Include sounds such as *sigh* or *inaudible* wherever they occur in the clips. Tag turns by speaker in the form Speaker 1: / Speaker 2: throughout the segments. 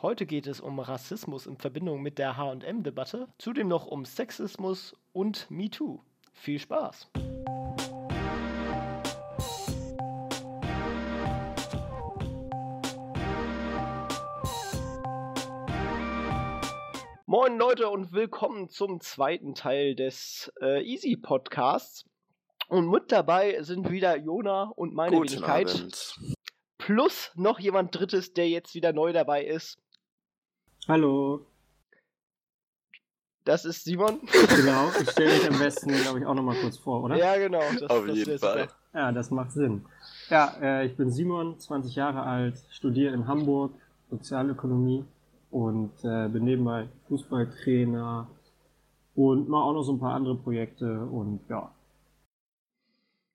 Speaker 1: Heute geht es um Rassismus in Verbindung mit der HM-Debatte, zudem noch um Sexismus und MeToo. Viel Spaß! Moin Leute und willkommen zum zweiten Teil des äh, Easy Podcasts. Und mit dabei sind wieder Jona und meine
Speaker 2: Guten
Speaker 1: Wenigkeit.
Speaker 2: Abend.
Speaker 1: Plus noch jemand Drittes, der jetzt wieder neu dabei ist.
Speaker 3: Hallo.
Speaker 1: Das ist Simon.
Speaker 3: Genau, ich stelle mich am besten, *laughs* glaube ich, auch nochmal kurz vor, oder?
Speaker 1: Ja, genau. Das,
Speaker 2: Auf
Speaker 1: das
Speaker 2: jeden Fall.
Speaker 1: super.
Speaker 3: Ja, das macht Sinn. Ja, äh, ich bin Simon, 20 Jahre alt, studiere in Hamburg Sozialökonomie und äh, bin nebenbei Fußballtrainer und mache auch noch so ein paar andere Projekte und ja.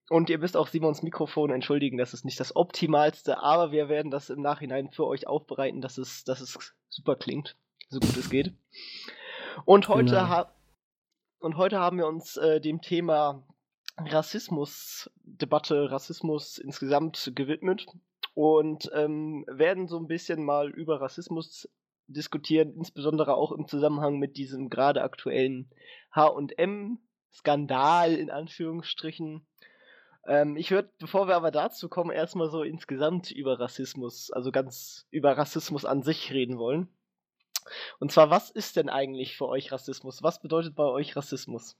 Speaker 1: Und ihr müsst auch Simons Mikrofon entschuldigen, das ist nicht das optimalste, aber wir werden das im Nachhinein für euch aufbereiten, dass es, dass es super klingt, so gut es geht. Und heute,
Speaker 3: Genau.
Speaker 1: ha und heute haben wir uns äh, dem Thema Rassismusdebatte, Rassismus insgesamt gewidmet und ähm, werden so ein bisschen mal über Rassismus diskutieren, insbesondere auch im Zusammenhang mit diesem gerade aktuellen H&M-Skandal in Anführungsstrichen. Ähm, ich würde, bevor wir aber dazu kommen, erstmal so insgesamt über Rassismus, also ganz über Rassismus an sich reden wollen. Und zwar, was ist denn eigentlich für euch Rassismus? Was bedeutet bei euch Rassismus?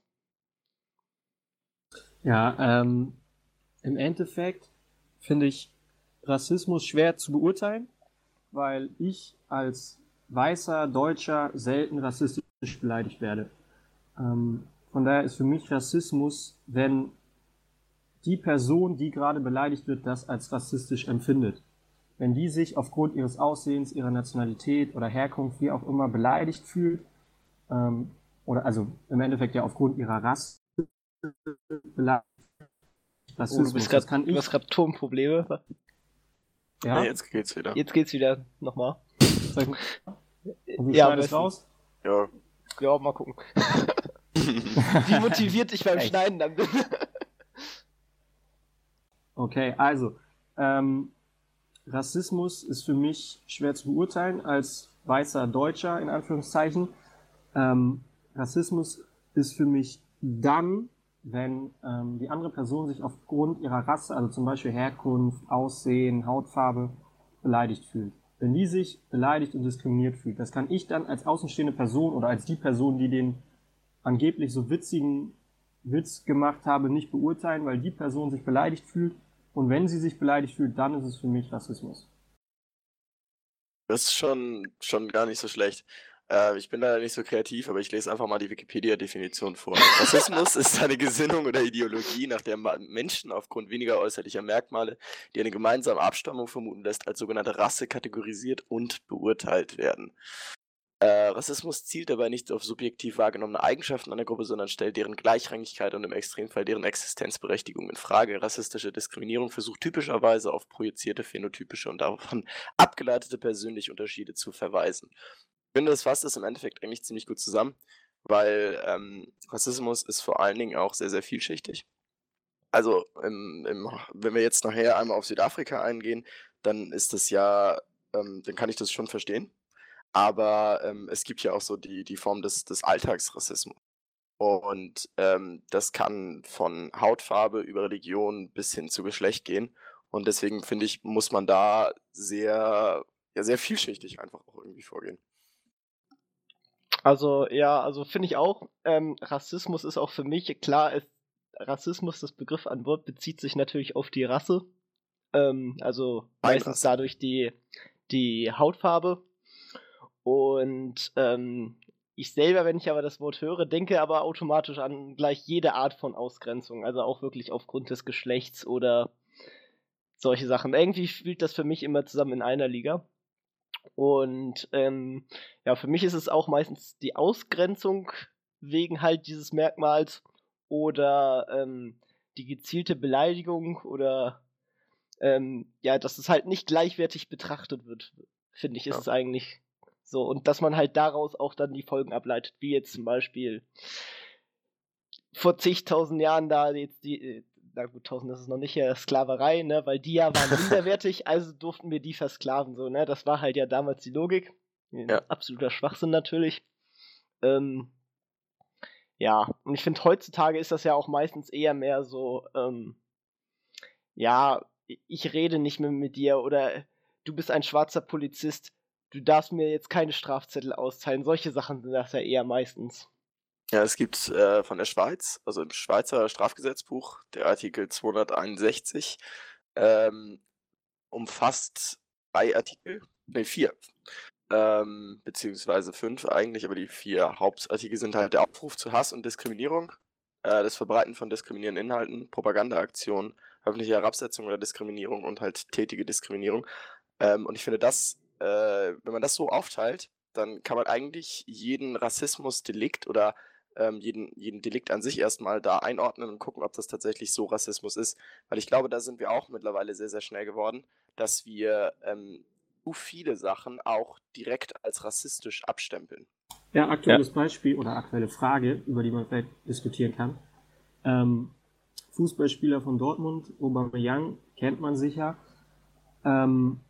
Speaker 3: Ja, ähm, im Endeffekt finde ich Rassismus schwer zu beurteilen, weil ich als weißer Deutscher selten rassistisch beleidigt werde. Ähm, von daher ist für mich Rassismus, wenn die Person, die gerade beleidigt wird, das als rassistisch empfindet. Wenn die sich aufgrund ihres Aussehens, ihrer Nationalität oder Herkunft, wie auch immer, beleidigt fühlt, ähm, oder also im Endeffekt ja aufgrund ihrer Rasse beleidigt.
Speaker 1: Oh,
Speaker 3: Rassismus,
Speaker 1: du bist
Speaker 3: das
Speaker 1: grad, du
Speaker 3: ich.
Speaker 1: hast gerade Turmprobleme.
Speaker 3: Ja,
Speaker 2: Ja, jetzt geht's wieder.
Speaker 1: Jetzt geht's wieder nochmal.
Speaker 3: Und du
Speaker 1: Ja, besten.
Speaker 3: raus?
Speaker 2: Ja.
Speaker 1: Ja, mal gucken. *laughs* Wie motiviert ich beim
Speaker 3: Echt?
Speaker 1: Schneiden dann bin.
Speaker 3: Okay, also, ähm, Rassismus ist für mich schwer zu beurteilen als weißer Deutscher, in Anführungszeichen. Ähm, Rassismus ist für mich dann, wenn ähm, die andere Person sich aufgrund ihrer Rasse, also zum Beispiel Herkunft, Aussehen, Hautfarbe, beleidigt fühlt. Wenn die sich beleidigt und diskriminiert fühlt, das kann ich dann als außenstehende Person oder als die Person, die den angeblich so witzigen Witz gemacht habe, nicht beurteilen, weil die Person sich beleidigt fühlt. Und wenn sie sich beleidigt fühlt, dann ist es für mich Rassismus.
Speaker 2: Das ist schon, schon gar nicht so schlecht. Äh, ich bin leider nicht so kreativ, aber ich lese einfach mal die Wikipedia-Definition vor. *laughs* Rassismus ist eine Gesinnung oder Ideologie, nach der Menschen aufgrund weniger äußerlicher Merkmale, die eine gemeinsame Abstammung vermuten lässt, als sogenannte Rasse kategorisiert und beurteilt werden. Äh, Rassismus zielt dabei nicht auf subjektiv wahrgenommene Eigenschaften einer Gruppe, sondern stellt deren Gleichrangigkeit und im Extremfall deren Existenzberechtigung in Frage. Rassistische Diskriminierung versucht typischerweise auf projizierte phänotypische und davon abgeleitete persönliche Unterschiede zu verweisen. Ich finde, das fasst es im Endeffekt eigentlich ziemlich gut zusammen, weil ähm, Rassismus ist vor allen Dingen auch sehr, sehr vielschichtig. Also, im, im, wenn wir jetzt nachher einmal auf Südafrika eingehen, dann ist das ja, ähm, dann kann ich das schon verstehen. Aber ähm, es gibt ja auch so die, die Form des, des Alltagsrassismus. Und ähm, das kann von Hautfarbe über Religion bis hin zu Geschlecht gehen. Und deswegen finde ich, muss man da sehr, ja, sehr vielschichtig einfach auch irgendwie vorgehen.
Speaker 1: Also, ja, also finde ich auch, ähm, Rassismus ist auch für mich, klar, ist Rassismus, das Begriff an Wort, bezieht sich natürlich auf die Rasse. Ähm, also meistens dadurch die, die Hautfarbe. Und ähm, ich selber, wenn ich aber das Wort höre, denke aber automatisch an gleich jede Art von Ausgrenzung. Also auch wirklich aufgrund des Geschlechts oder solche Sachen. Irgendwie spielt das für mich immer zusammen in einer Liga. Und ähm, ja, für mich ist es auch meistens die Ausgrenzung wegen halt dieses Merkmals oder ähm, die gezielte Beleidigung oder ähm, ja, dass es halt nicht gleichwertig betrachtet wird, finde ich, ist
Speaker 2: Ja.
Speaker 1: es eigentlich so. Und dass man halt daraus auch dann die Folgen ableitet, wie jetzt zum Beispiel vor zigtausend Jahren da jetzt die, äh, na gut, tausend ist es noch nicht, ja, Sklaverei, ne, weil die ja waren *laughs* minderwertig, also durften wir die versklaven, so, ne, das war halt ja damals die Logik. Ja. Absoluter Schwachsinn natürlich. Ähm, ja, und ich finde, heutzutage ist das ja auch meistens eher mehr so, ähm, ja, ich rede nicht mehr mit dir oder du bist ein schwarzer Polizist, du darfst mir jetzt keine Strafzettel austeilen. Solche Sachen sind das ja eher meistens.
Speaker 2: Ja, es gibt äh, von der Schweiz, also im Schweizer Strafgesetzbuch, der Artikel 261, ähm, umfasst drei Artikel, ne, vier, ähm, beziehungsweise fünf eigentlich, aber die vier Hauptartikel sind halt der Aufruf zu Hass und Diskriminierung, äh, das Verbreiten von diskriminierenden Inhalten, Propagandaaktionen, öffentliche Herabsetzung oder Diskriminierung und halt tätige Diskriminierung. Ähm, und ich finde das, äh, wenn man das so aufteilt, dann kann man eigentlich jeden Rassismusdelikt oder ähm, jeden, jeden Delikt an sich erstmal da einordnen und gucken, ob das tatsächlich so Rassismus ist. Weil ich glaube, da sind wir auch mittlerweile sehr, sehr schnell geworden, dass wir ähm, zu viele Sachen auch direkt als rassistisch abstempeln.
Speaker 3: Ja, aktuelles ja. Beispiel oder aktuelle Frage, über die man vielleicht diskutieren kann. Ähm, Fußballspieler von Dortmund, Aubameyang, kennt man sicher. Ähm,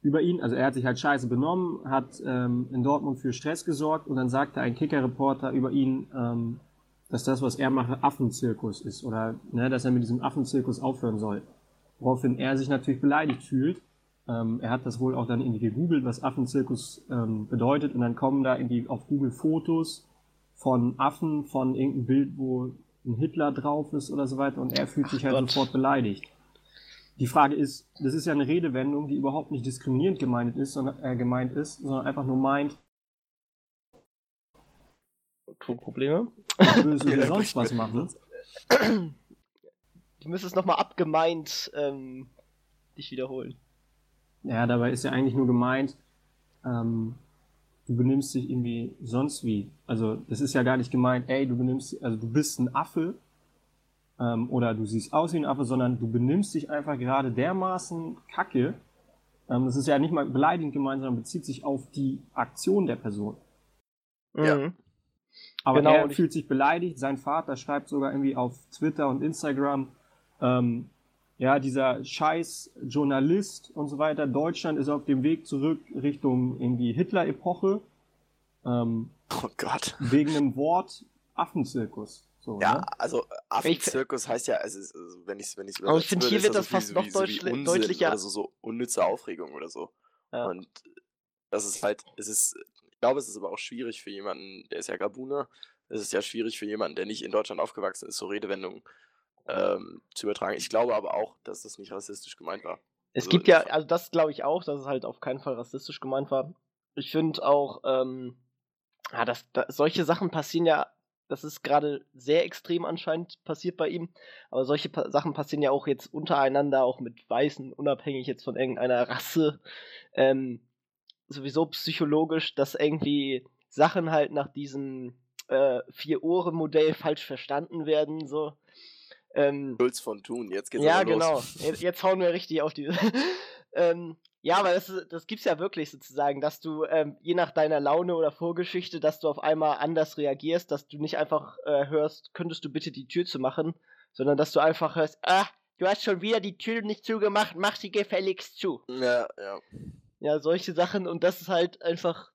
Speaker 3: über ihn, also er hat sich halt scheiße benommen, hat ähm, in Dortmund für Stress gesorgt und dann sagte ein Kicker-Reporter über ihn, ähm, dass das, was er mache, Affenzirkus ist oder ne, dass er mit diesem Affenzirkus aufhören soll. Woraufhin er sich natürlich beleidigt fühlt. Ähm, er hat das wohl auch dann irgendwie gegoogelt, was Affenzirkus ähm, bedeutet und dann kommen da irgendwie auf Google Fotos von Affen, von irgendeinem Bild, wo ein Hitler drauf ist oder so weiter und er fühlt sich halt Gott. sofort beleidigt. Die Frage ist, das ist ja eine Redewendung, die überhaupt nicht diskriminierend gemeint ist, sondern, äh, gemeint ist, sondern einfach nur meint,
Speaker 1: Tonprobleme.
Speaker 3: Böse *laughs* oder sonst was machen.
Speaker 1: Du müsstest nochmal abgemeint ähm, dich wiederholen.
Speaker 3: Ja, dabei ist ja eigentlich nur gemeint, ähm, du benimmst dich irgendwie sonst wie. Also das ist ja gar nicht gemeint, ey, du benimmst, also du bist ein Affe ähm, oder du siehst aus wie ein Affe, sondern du benimmst dich einfach gerade dermaßen kacke. Ähm, das ist ja nicht mal beleidigend gemeint, sondern bezieht sich auf die Aktion der Person.
Speaker 1: Ja. Mhm.
Speaker 3: Aber genau, er fühlt sich beleidigt. Sein Vater schreibt sogar irgendwie auf Twitter und Instagram, ähm, ja, dieser scheiß Journalist und so weiter. Deutschland ist auf dem Weg zurück Richtung irgendwie Hitler-Epoche. Ähm,
Speaker 2: oh Gott.
Speaker 3: Wegen einem Wort Affenzirkus. So,
Speaker 2: ja, ne? also Affenzirkus heißt ja, also, wenn ich es wenn ich's
Speaker 1: Aber ich finde, hier wird das, das fast noch wie, deutlich, so deutlicher.
Speaker 2: Oder so, so unnütze Aufregung oder so. Ja. Und das ist halt, es ist, ich glaube, es ist aber auch schwierig für jemanden, der ist ja Gabuner, es ist ja schwierig für jemanden, der nicht in Deutschland aufgewachsen ist, so Redewendungen ähm, zu übertragen. Ich glaube aber auch, dass das nicht rassistisch gemeint war.
Speaker 1: Es also, gibt ja, also das glaube ich auch, dass es halt auf keinen Fall rassistisch gemeint war. Ich finde auch, ähm, ja, das, das, solche Sachen passieren ja, das ist gerade sehr extrem anscheinend passiert bei ihm, aber solche pa Sachen passieren ja auch jetzt untereinander, auch mit Weißen, unabhängig jetzt von irgendeiner Rasse. Ähm, sowieso psychologisch, dass irgendwie Sachen halt nach diesem äh, Vier-Ohren-Modell falsch verstanden werden, so.
Speaker 2: Ähm, Schulz von Thun, jetzt geht's
Speaker 1: Ja, genau. Jetzt, jetzt, hauen wir richtig auf die. *laughs* ähm, ja, aber das, das gibt's ja wirklich sozusagen, dass du ähm, je nach deiner Laune oder Vorgeschichte, dass du auf einmal anders reagierst, dass du nicht einfach äh, hörst, könntest du bitte die Tür zu machen, sondern dass du einfach hörst, ah, du hast schon wieder die Tür nicht zugemacht, mach sie gefälligst zu.
Speaker 2: Ja, ja.
Speaker 1: Ja, solche Sachen und das ist halt einfach,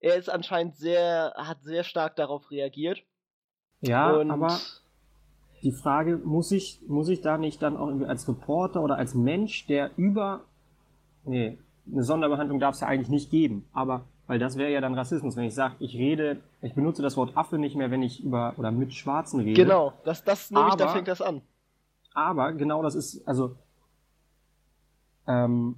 Speaker 1: er ist anscheinend sehr, hat sehr stark darauf reagiert.
Speaker 3: Ja, und aber die Frage, muss ich, muss ich da nicht dann auch irgendwie als Reporter oder als Mensch, der über, nee, eine Sonderbehandlung darf es ja eigentlich nicht geben, aber, weil das wäre ja dann Rassismus, wenn ich sage, ich rede, ich benutze das Wort Affe nicht mehr, wenn ich über oder mit Schwarzen rede.
Speaker 1: Genau, das, das nämlich, aber, da fängt das an.
Speaker 3: Aber genau das ist, also, ähm,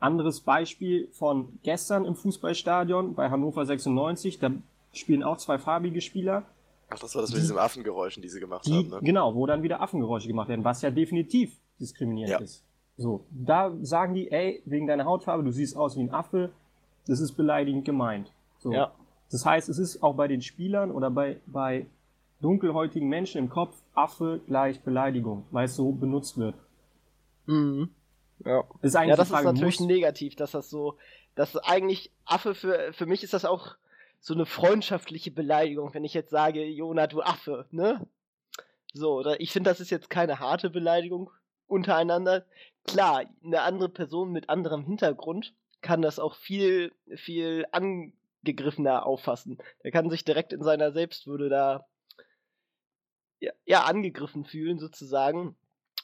Speaker 3: anderes Beispiel von gestern im Fußballstadion bei Hannover 96, da spielen auch zwei farbige Spieler
Speaker 2: Ach, das war das mit diesen Affengeräuschen, die sie gemacht die, haben, ne?
Speaker 3: Genau, wo dann wieder Affengeräusche gemacht werden, was ja definitiv diskriminierend ja. ist. So, da sagen die, ey, wegen deiner Hautfarbe, du siehst aus wie ein Affe, das ist beleidigend gemeint. So.
Speaker 1: Ja.
Speaker 3: Das heißt, es ist auch bei den Spielern oder bei, bei dunkelhäutigen Menschen im Kopf Affe gleich Beleidigung, weil es so benutzt wird.
Speaker 1: Mhm. Ja.
Speaker 3: Ist eigentlich
Speaker 1: ja, das
Speaker 3: Frage,
Speaker 1: ist natürlich negativ, dass das so, dass eigentlich Affe für, für mich ist das auch so eine freundschaftliche Beleidigung, wenn ich jetzt sage, Jona, du Affe, ne? So, oder ich finde, das ist jetzt keine harte Beleidigung untereinander. Klar, eine andere Person mit anderem Hintergrund kann das auch viel, viel angegriffener auffassen. Der kann sich direkt in seiner Selbstwürde da ja, ja angegriffen fühlen, sozusagen.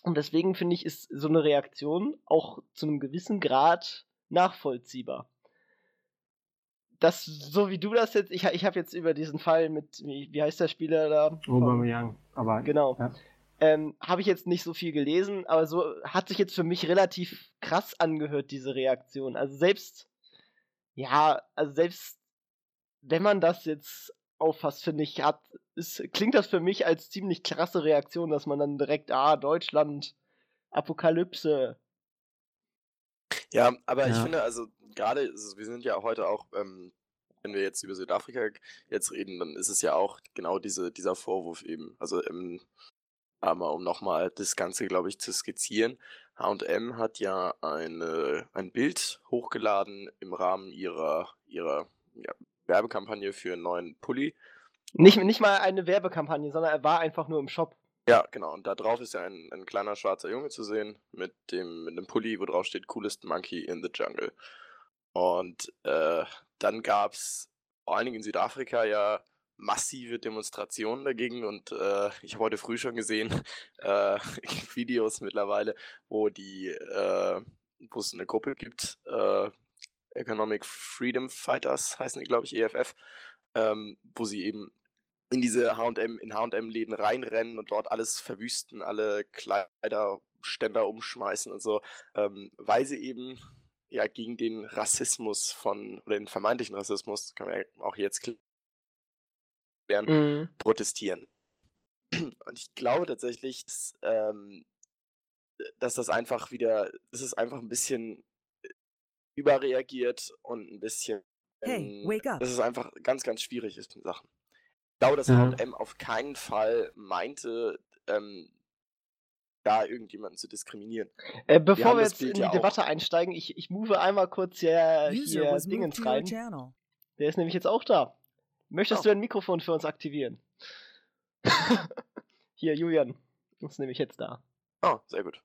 Speaker 1: Und deswegen finde ich, ist so eine Reaktion auch zu einem gewissen Grad nachvollziehbar. Das, so wie du das jetzt, ich, ich habe jetzt über diesen Fall mit, wie, wie heißt der Spieler da?
Speaker 3: Aubameyang, aber
Speaker 1: Genau.
Speaker 3: Ja.
Speaker 1: Ähm, habe ich jetzt nicht so viel gelesen, aber so hat sich jetzt für mich relativ krass angehört, diese Reaktion. Also selbst, ja, also selbst wenn man das jetzt auffasst, finde ich, hat, ist, klingt das für mich als ziemlich krasse Reaktion, dass man dann direkt, ah, Deutschland, Apokalypse.
Speaker 2: Ja, aber ich
Speaker 3: Ja.
Speaker 2: finde, also gerade, also wir sind ja heute auch, ähm, wenn wir jetzt über Südafrika jetzt reden, dann ist es ja auch genau diese, dieser Vorwurf eben. Also, ähm, aber um nochmal das Ganze, glaube ich, zu skizzieren, HM hat ja eine, ein Bild hochgeladen im Rahmen ihrer, ihrer ja, Werbekampagne für einen neuen Pulli.
Speaker 1: Nicht, nicht mal eine Werbekampagne, sondern er war einfach nur im Shop.
Speaker 2: Ja, genau. Und da drauf ist ja ein, ein kleiner schwarzer Junge zu sehen mit dem mit einem Pulli, wo drauf steht Coolest Monkey in the Jungle. Und äh, dann gab es vor allen Dingen in Südafrika ja massive Demonstrationen dagegen und äh, ich habe heute früh schon gesehen *laughs* äh, *laughs* Videos mittlerweile, wo die, äh, wo es eine Gruppe gibt, äh, Economic Freedom Fighters heißen die, glaube ich, EFF, ähm, wo sie eben in diese H&M, in H&M-Läden reinrennen und dort alles verwüsten, alle Kleiderständer umschmeißen und so, ähm, weil sie eben ja gegen den Rassismus von, oder den vermeintlichen Rassismus, kann man ja auch jetzt klären,
Speaker 1: Mhm.
Speaker 2: protestieren. *clears throat* Und ich glaube tatsächlich, dass, ähm, dass das einfach wieder, das ist einfach ein bisschen äh, überreagiert und ein bisschen,
Speaker 4: Hey, wake up.
Speaker 2: dass es einfach ganz, ganz schwierig ist mit Sachen. Ich glaube, dass
Speaker 3: Ja.
Speaker 2: H&M auf keinen Fall meinte, ähm, da irgendjemanden zu diskriminieren.
Speaker 1: Äh, bevor wir
Speaker 2: das
Speaker 1: jetzt
Speaker 2: Bild
Speaker 1: in die
Speaker 2: ja auch.
Speaker 1: Debatte einsteigen, ich, ich move einmal kurz hier,
Speaker 4: User
Speaker 1: hier Dingens rein. Der ist nämlich jetzt auch da. Möchtest
Speaker 2: Oh.
Speaker 1: du ein Mikrofon für uns aktivieren? *laughs* hier, Julian. Ist nämlich jetzt da.
Speaker 2: Oh, sehr gut.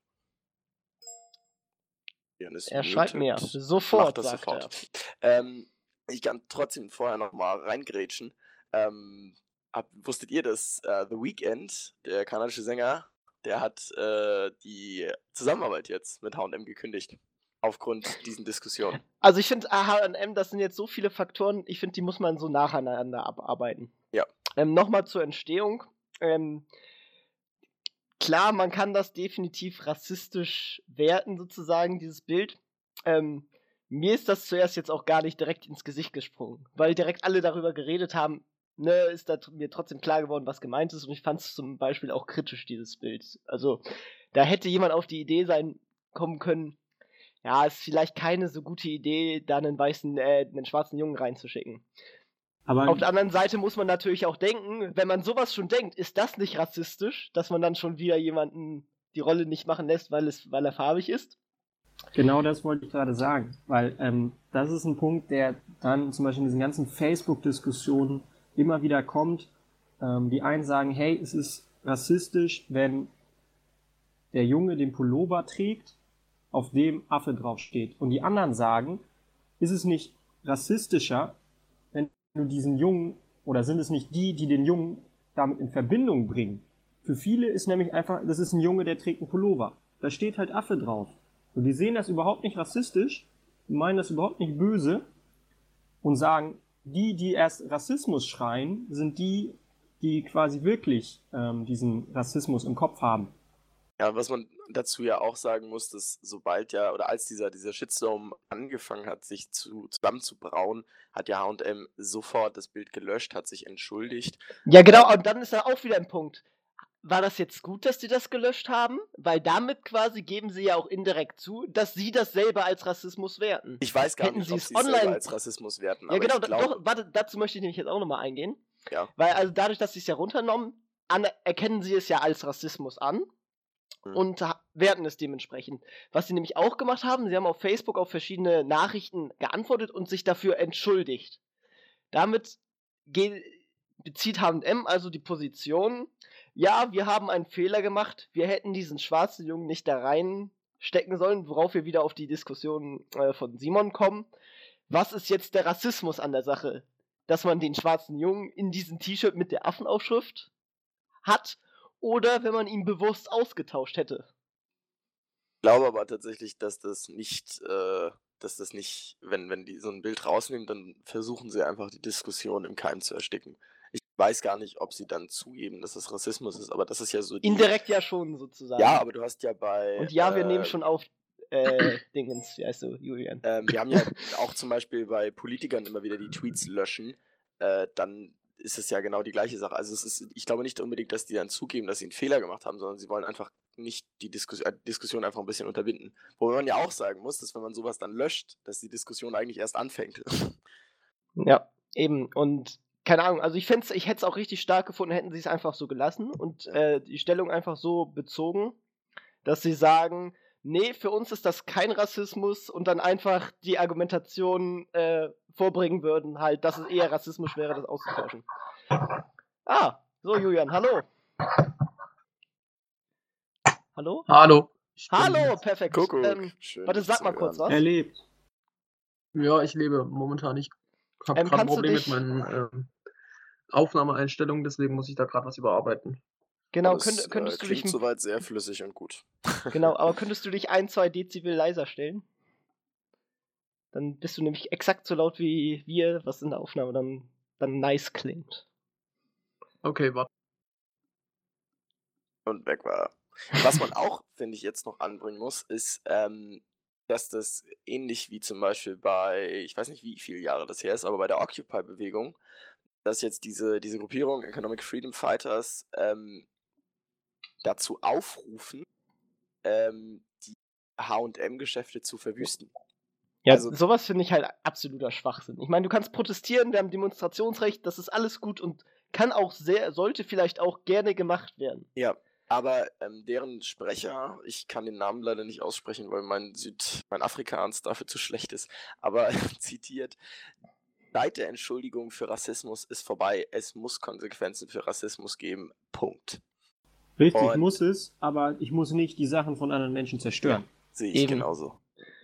Speaker 2: Ist
Speaker 1: Er schreibt mir. Sofort,
Speaker 2: das
Speaker 1: sagt
Speaker 2: sofort. Ähm, ich kann trotzdem vorher noch mal reingrätschen. Ähm, hab, wusstet ihr, dass äh, The Weeknd, der kanadische Sänger, der hat äh, die Zusammenarbeit jetzt mit H&M gekündigt aufgrund diesen Diskussionen. *laughs*
Speaker 1: Also ich finde H&M, das sind jetzt so viele Faktoren, ich finde, die muss man so nacheinander abarbeiten.
Speaker 2: Ja.
Speaker 1: Ähm, Nochmal zur Entstehung. Ähm, klar, man kann das definitiv rassistisch werten, sozusagen, dieses Bild. Ähm, mir ist das zuerst jetzt auch gar nicht direkt ins Gesicht gesprungen, weil direkt alle darüber geredet haben, ne, ist da mir trotzdem klar geworden, was gemeint ist und ich fand es zum Beispiel auch kritisch, dieses Bild. Also, da hätte jemand auf die Idee sein kommen können, ja, ist vielleicht keine so gute Idee, da einen weißen, äh, einen schwarzen Jungen reinzuschicken.
Speaker 3: Aber
Speaker 1: Auf der anderen Seite muss man natürlich auch denken, wenn man sowas schon denkt, ist das nicht rassistisch, dass man dann schon wieder jemanden die Rolle nicht machen lässt, weil, es, weil er farbig ist?
Speaker 3: Genau das wollte ich gerade sagen, weil ähm, das ist ein Punkt, der dann zum Beispiel in diesen ganzen Facebook-Diskussionen immer wieder kommt. Ähm, die einen sagen, hey, es ist rassistisch, wenn der Junge den Pullover trägt, auf dem Affe draufsteht. Und die anderen sagen, ist es nicht rassistischer, wenn du diesen Jungen, oder sind es nicht die, die den Jungen damit in Verbindung bringen? Für viele ist nämlich einfach, das ist ein Junge, der trägt einen Pullover. Da steht halt Affe drauf. Und die sehen das überhaupt nicht rassistisch, meinen das überhaupt nicht böse und sagen, die, die erst Rassismus schreien, sind die, die quasi wirklich ähm, diesen Rassismus im Kopf haben.
Speaker 2: Ja, was man dazu ja auch sagen muss, dass sobald ja, oder als dieser, dieser Shitstorm angefangen hat, sich zu, zusammenzubrauen, hat ja H&M sofort das Bild gelöscht, hat sich entschuldigt.
Speaker 1: Ja, genau, und dann ist da auch wieder ein Punkt. War das jetzt gut, dass die das gelöscht haben? Weil damit quasi geben sie ja auch indirekt zu, dass sie das selber als Rassismus werten.
Speaker 2: Ich weiß gar
Speaker 1: Hätten
Speaker 2: nicht,
Speaker 1: sie
Speaker 2: ob sie es
Speaker 1: online-
Speaker 2: als Rassismus werten,
Speaker 1: Ja, genau,
Speaker 2: glaube,
Speaker 1: doch, warte, dazu möchte ich nämlich jetzt auch nochmal eingehen.
Speaker 2: Ja.
Speaker 1: Weil, also dadurch, dass sie es ja runtergenommen, an, erkennen sie es ja als Rassismus an. Und ha- werten es dementsprechend. Was sie nämlich auch gemacht haben, sie haben auf Facebook auf verschiedene Nachrichten geantwortet und sich dafür entschuldigt. Damit bezieht H&M also die Position, ja, wir haben einen Fehler gemacht, wir hätten diesen schwarzen Jungen nicht da rein stecken sollen, worauf wir wieder auf die Diskussion äh, von Simon kommen. Was ist jetzt der Rassismus an der Sache? Dass man den schwarzen Jungen in diesem T-Shirt mit der Affenaufschrift hat oder wenn man ihn bewusst ausgetauscht hätte.
Speaker 2: Ich glaube aber tatsächlich, dass das nicht, äh, dass das nicht, wenn, wenn die so ein Bild rausnehmen, dann versuchen sie einfach die Diskussion im Keim zu ersticken. Ich weiß gar nicht, ob sie dann zugeben, dass das Rassismus ist, aber das ist ja so die.
Speaker 1: Indirekt ja schon sozusagen.
Speaker 2: Ja, aber du hast ja bei.
Speaker 1: Und ja, wir
Speaker 2: äh,
Speaker 1: nehmen schon auf äh, *clears throat* Dingens, wie heißt du, Julian?
Speaker 2: Ähm, wir haben ja *laughs* auch zum Beispiel bei Politikern immer wieder die Tweets löschen. Äh, dann ist es ja genau die gleiche Sache. Also es ist, ich glaube nicht unbedingt, dass die dann zugeben, dass sie einen Fehler gemacht haben, sondern sie wollen einfach nicht die Diskus äh, Diskussion einfach ein bisschen unterbinden. Wo man ja auch sagen muss, dass wenn man sowas dann löscht, dass die Diskussion eigentlich erst anfängt.
Speaker 1: Ja, eben. Und keine Ahnung, also ich fände ich hätte es auch richtig stark gefunden, hätten sie es einfach so gelassen und äh, die Stellung einfach so bezogen, dass sie sagen, nee, für uns ist das kein Rassismus und dann einfach die Argumentation äh, vorbringen würden, halt, dass es eher Rassismus wäre, das auszutauschen. Ah, so Julian, hallo. Hallo?
Speaker 4: Hallo.
Speaker 1: Hallo, perfekt.
Speaker 2: Kuckuck.
Speaker 1: Ähm,
Speaker 2: Schön,
Speaker 1: warte, sag mal kurz was.
Speaker 3: Er lebt.
Speaker 4: Ja, ich lebe momentan. Ich habe
Speaker 1: Ähm,
Speaker 4: gerade ein Problem mit meinen ähm, Aufnahmeeinstellungen, deswegen muss ich da gerade was überarbeiten.
Speaker 1: Genau,
Speaker 2: Das,
Speaker 1: könnt, könntest
Speaker 2: äh,
Speaker 1: du dich
Speaker 2: klingt soweit sehr flüssig und gut.
Speaker 1: Genau, *laughs* aber könntest du dich ein, zwei Dezibel leiser stellen? Dann bist du nämlich exakt so laut wie wir, was in der Aufnahme dann, dann nice klingt.
Speaker 4: Okay, warte.
Speaker 2: Und weg war. Was man auch, *laughs* finde ich, jetzt noch anbringen muss, ist, ähm, dass das ähnlich wie zum Beispiel bei, ich weiß nicht, wie viele Jahre das her ist, aber bei der Occupy-Bewegung, dass jetzt diese, diese Gruppierung Economic Freedom Fighters ähm, dazu aufrufen, ähm, die HM-Geschäfte zu verwüsten.
Speaker 1: Ja,
Speaker 2: Also-
Speaker 1: sowas finde ich halt absoluter Schwachsinn. Ich meine, du kannst protestieren, wir haben Demonstrationsrecht, das ist alles gut und kann auch sehr, sollte vielleicht auch gerne gemacht werden.
Speaker 2: Ja, aber ähm, deren Sprecher, ich kann den Namen leider nicht aussprechen, weil mein Süd, mein Afrikaans dafür zu schlecht ist, aber *laughs* zitiert, Zeit der Entschuldigung für Rassismus ist vorbei, es muss Konsequenzen für Rassismus geben, Punkt.
Speaker 3: Richtig,
Speaker 2: Und-
Speaker 3: muss es, aber ich muss nicht die Sachen von anderen Menschen zerstören.
Speaker 2: Sehe ich
Speaker 1: Eben.
Speaker 2: genauso.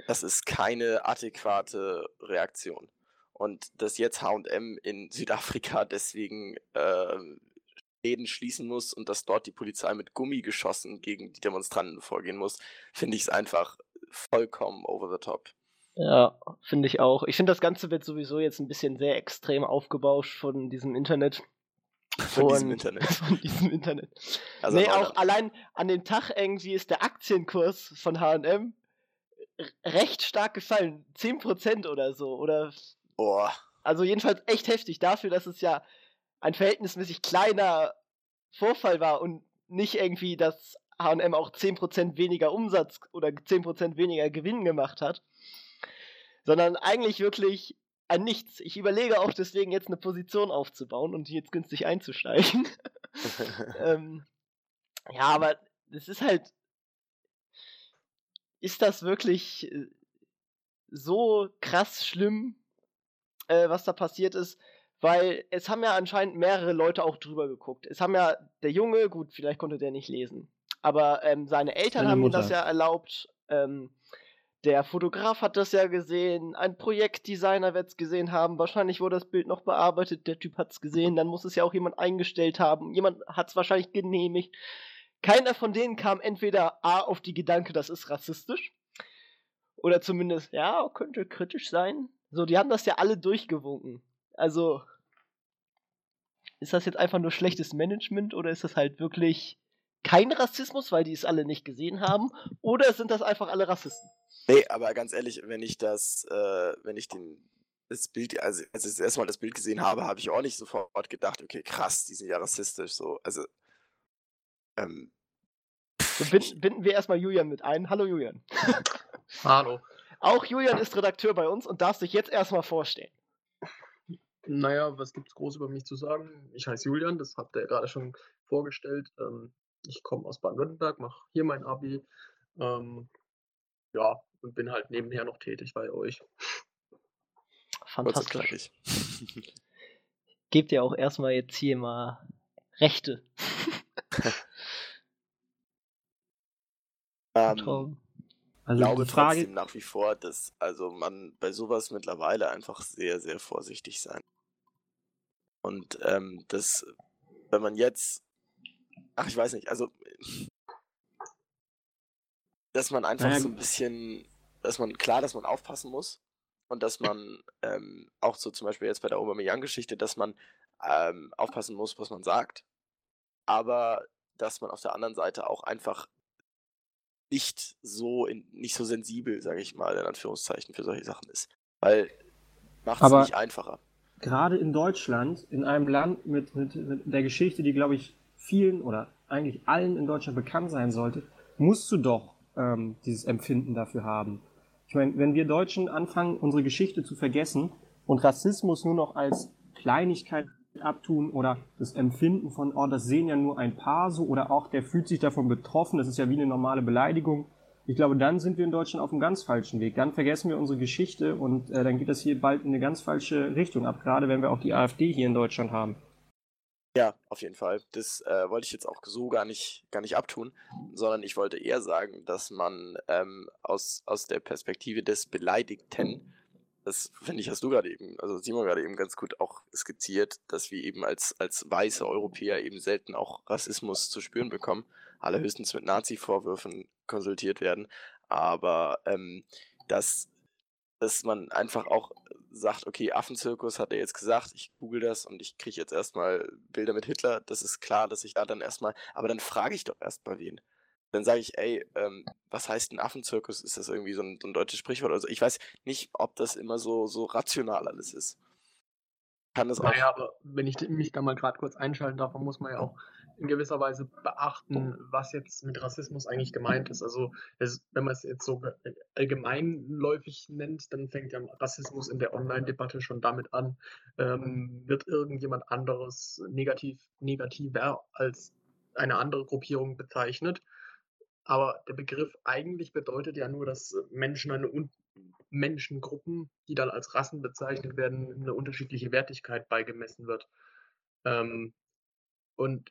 Speaker 2: Das ist keine adäquate Reaktion. Und dass jetzt HM in Südafrika *laughs* deswegen äh, Läden schließen muss und dass dort die Polizei mit Gummigeschossen gegen die Demonstranten vorgehen muss, finde ich es einfach vollkommen over the top.
Speaker 1: Ja, finde ich auch. Ich finde, das Ganze wird sowieso jetzt ein bisschen sehr extrem aufgebauscht von diesem Internet.
Speaker 2: Von diesem
Speaker 1: Und-
Speaker 2: Internet. *laughs*
Speaker 1: Von diesem Internet.
Speaker 2: Also
Speaker 1: nee, auch allein an dem Tag irgendwie ist der Aktienkurs von HM recht stark gefallen. 10% oder so. Oder
Speaker 2: Boah,
Speaker 1: also jedenfalls echt heftig dafür, dass es ja ein verhältnismäßig kleiner Vorfall war und nicht irgendwie, dass HM auch 10% weniger Umsatz oder 10% weniger Gewinn gemacht hat. Sondern eigentlich wirklich ein Nichts. Ich überlege auch deswegen jetzt eine Position aufzubauen und jetzt günstig einzusteigen. *laughs* ähm, ja, aber es ist halt. Ist das wirklich äh, so krass schlimm, äh, was da passiert ist? Weil es haben ja anscheinend mehrere Leute auch drüber geguckt. Es haben ja der Junge, gut, vielleicht konnte der nicht lesen, aber ähm, seine Eltern
Speaker 3: Seine
Speaker 1: haben ihm das ja erlaubt. Ähm, der Fotograf hat das ja gesehen, ein Projektdesigner wird es gesehen haben, wahrscheinlich wurde das Bild noch bearbeitet, der Typ hat es gesehen, dann muss es ja auch jemand eingestellt haben, jemand hat es wahrscheinlich genehmigt. Keiner von denen kam entweder A auf die Gedanke, das ist rassistisch, oder zumindest, ja, könnte kritisch sein. So, die haben das ja alle durchgewunken. Also, ist das jetzt einfach nur schlechtes Management oder ist das halt wirklich kein Rassismus, weil die es alle nicht gesehen haben? Oder sind das einfach alle Rassisten?
Speaker 2: Nee, aber ganz ehrlich, wenn ich das, äh, wenn ich den, das Bild, also als ich das erste Mal das Bild gesehen habe, habe ich auch nicht sofort gedacht, okay, krass, die sind ja rassistisch, so, also, ähm,
Speaker 1: So binden, binden wir erstmal Julian mit ein. Hallo Julian. *laughs*
Speaker 4: Hallo.
Speaker 1: Auch Julian ist Redakteur bei uns und darf sich jetzt erstmal vorstellen.
Speaker 4: Naja, was gibt's groß über mich zu sagen? Ich heiße Julian, das habt ihr ja gerade schon vorgestellt. Ähm, ich komme aus Baden-Württemberg, mache hier mein Abi. Ähm, ja, und bin halt nebenher noch tätig bei euch.
Speaker 1: Fantastisch. *laughs* Gebt ihr auch erstmal jetzt hier mal Rechte. *laughs*
Speaker 2: ähm.
Speaker 3: Also
Speaker 2: glaube
Speaker 3: Frage,
Speaker 2: trotzdem nach wie vor, dass also man bei sowas mittlerweile einfach sehr, sehr vorsichtig sein. Und ähm, das, wenn man jetzt, ach ich weiß nicht, also dass man einfach
Speaker 3: Naja,
Speaker 2: so ein bisschen, dass man klar, dass man aufpassen muss und dass man ähm, auch so zum Beispiel jetzt bei der Aubameyang-Geschichte, dass man ähm, aufpassen muss, was man sagt, aber dass man auf der anderen Seite auch einfach nicht so in, nicht so sensibel, sage ich mal, in Anführungszeichen für solche Sachen ist, weil macht es nicht einfacher.
Speaker 3: gerade in Deutschland, in einem Land mit, mit, mit der Geschichte, die, glaube ich, vielen oder eigentlich allen in Deutschland bekannt sein sollte, musst du doch ähm, dieses Empfinden dafür haben. Ich meine, wenn wir Deutschen anfangen, unsere Geschichte zu vergessen und Rassismus nur noch als Kleinigkeit abtun oder das Empfinden von, oh, das sehen ja nur ein paar so oder auch der fühlt sich davon betroffen, das ist ja wie eine normale Beleidigung. Ich glaube, dann sind wir in Deutschland auf einem ganz falschen Weg. Dann vergessen wir unsere Geschichte und äh, dann geht das hier bald in eine ganz falsche Richtung ab, gerade wenn wir auch die AfD hier in Deutschland haben.
Speaker 2: Ja, auf jeden Fall. Das äh, wollte ich jetzt auch so gar nicht, gar nicht abtun, sondern ich wollte eher sagen, dass man ähm, aus, aus der Perspektive des Beleidigten, das finde ich, hast du gerade eben, also Simon gerade eben ganz gut auch skizziert, dass wir eben als, als weiße Europäer eben selten auch Rassismus zu spüren bekommen, allerhöchstens mit Nazi-Vorwürfen konsultiert werden, aber ähm, dass, dass man einfach auch sagt, okay, Affenzirkus hat er jetzt gesagt, ich google das und ich kriege jetzt erstmal Bilder mit Hitler, das ist klar, dass ich da dann erstmal, aber dann frage ich doch erstmal wen. Dann sage ich, ey, ähm, was heißt ein Affenzirkus? Ist das irgendwie so ein, so ein deutsches Sprichwort? Also ich weiß nicht, ob das immer so, so rational alles ist. Kann das auch.
Speaker 4: Naja, aber wenn ich mich da mal gerade kurz einschalten darf, dann muss man ja auch in gewisser Weise beachten, was jetzt mit Rassismus eigentlich gemeint ist. Also es, wenn man es jetzt so ge- allgemeinläufig nennt, dann fängt ja Rassismus in der Online-Debatte schon damit an, ähm, wird irgendjemand anderes negativ, negativer als eine andere Gruppierung bezeichnet. Aber der Begriff eigentlich bedeutet ja nur, dass Menschen eine un Menschengruppen, die dann als Rassen bezeichnet werden, eine unterschiedliche Wertigkeit beigemessen wird. Ähm, und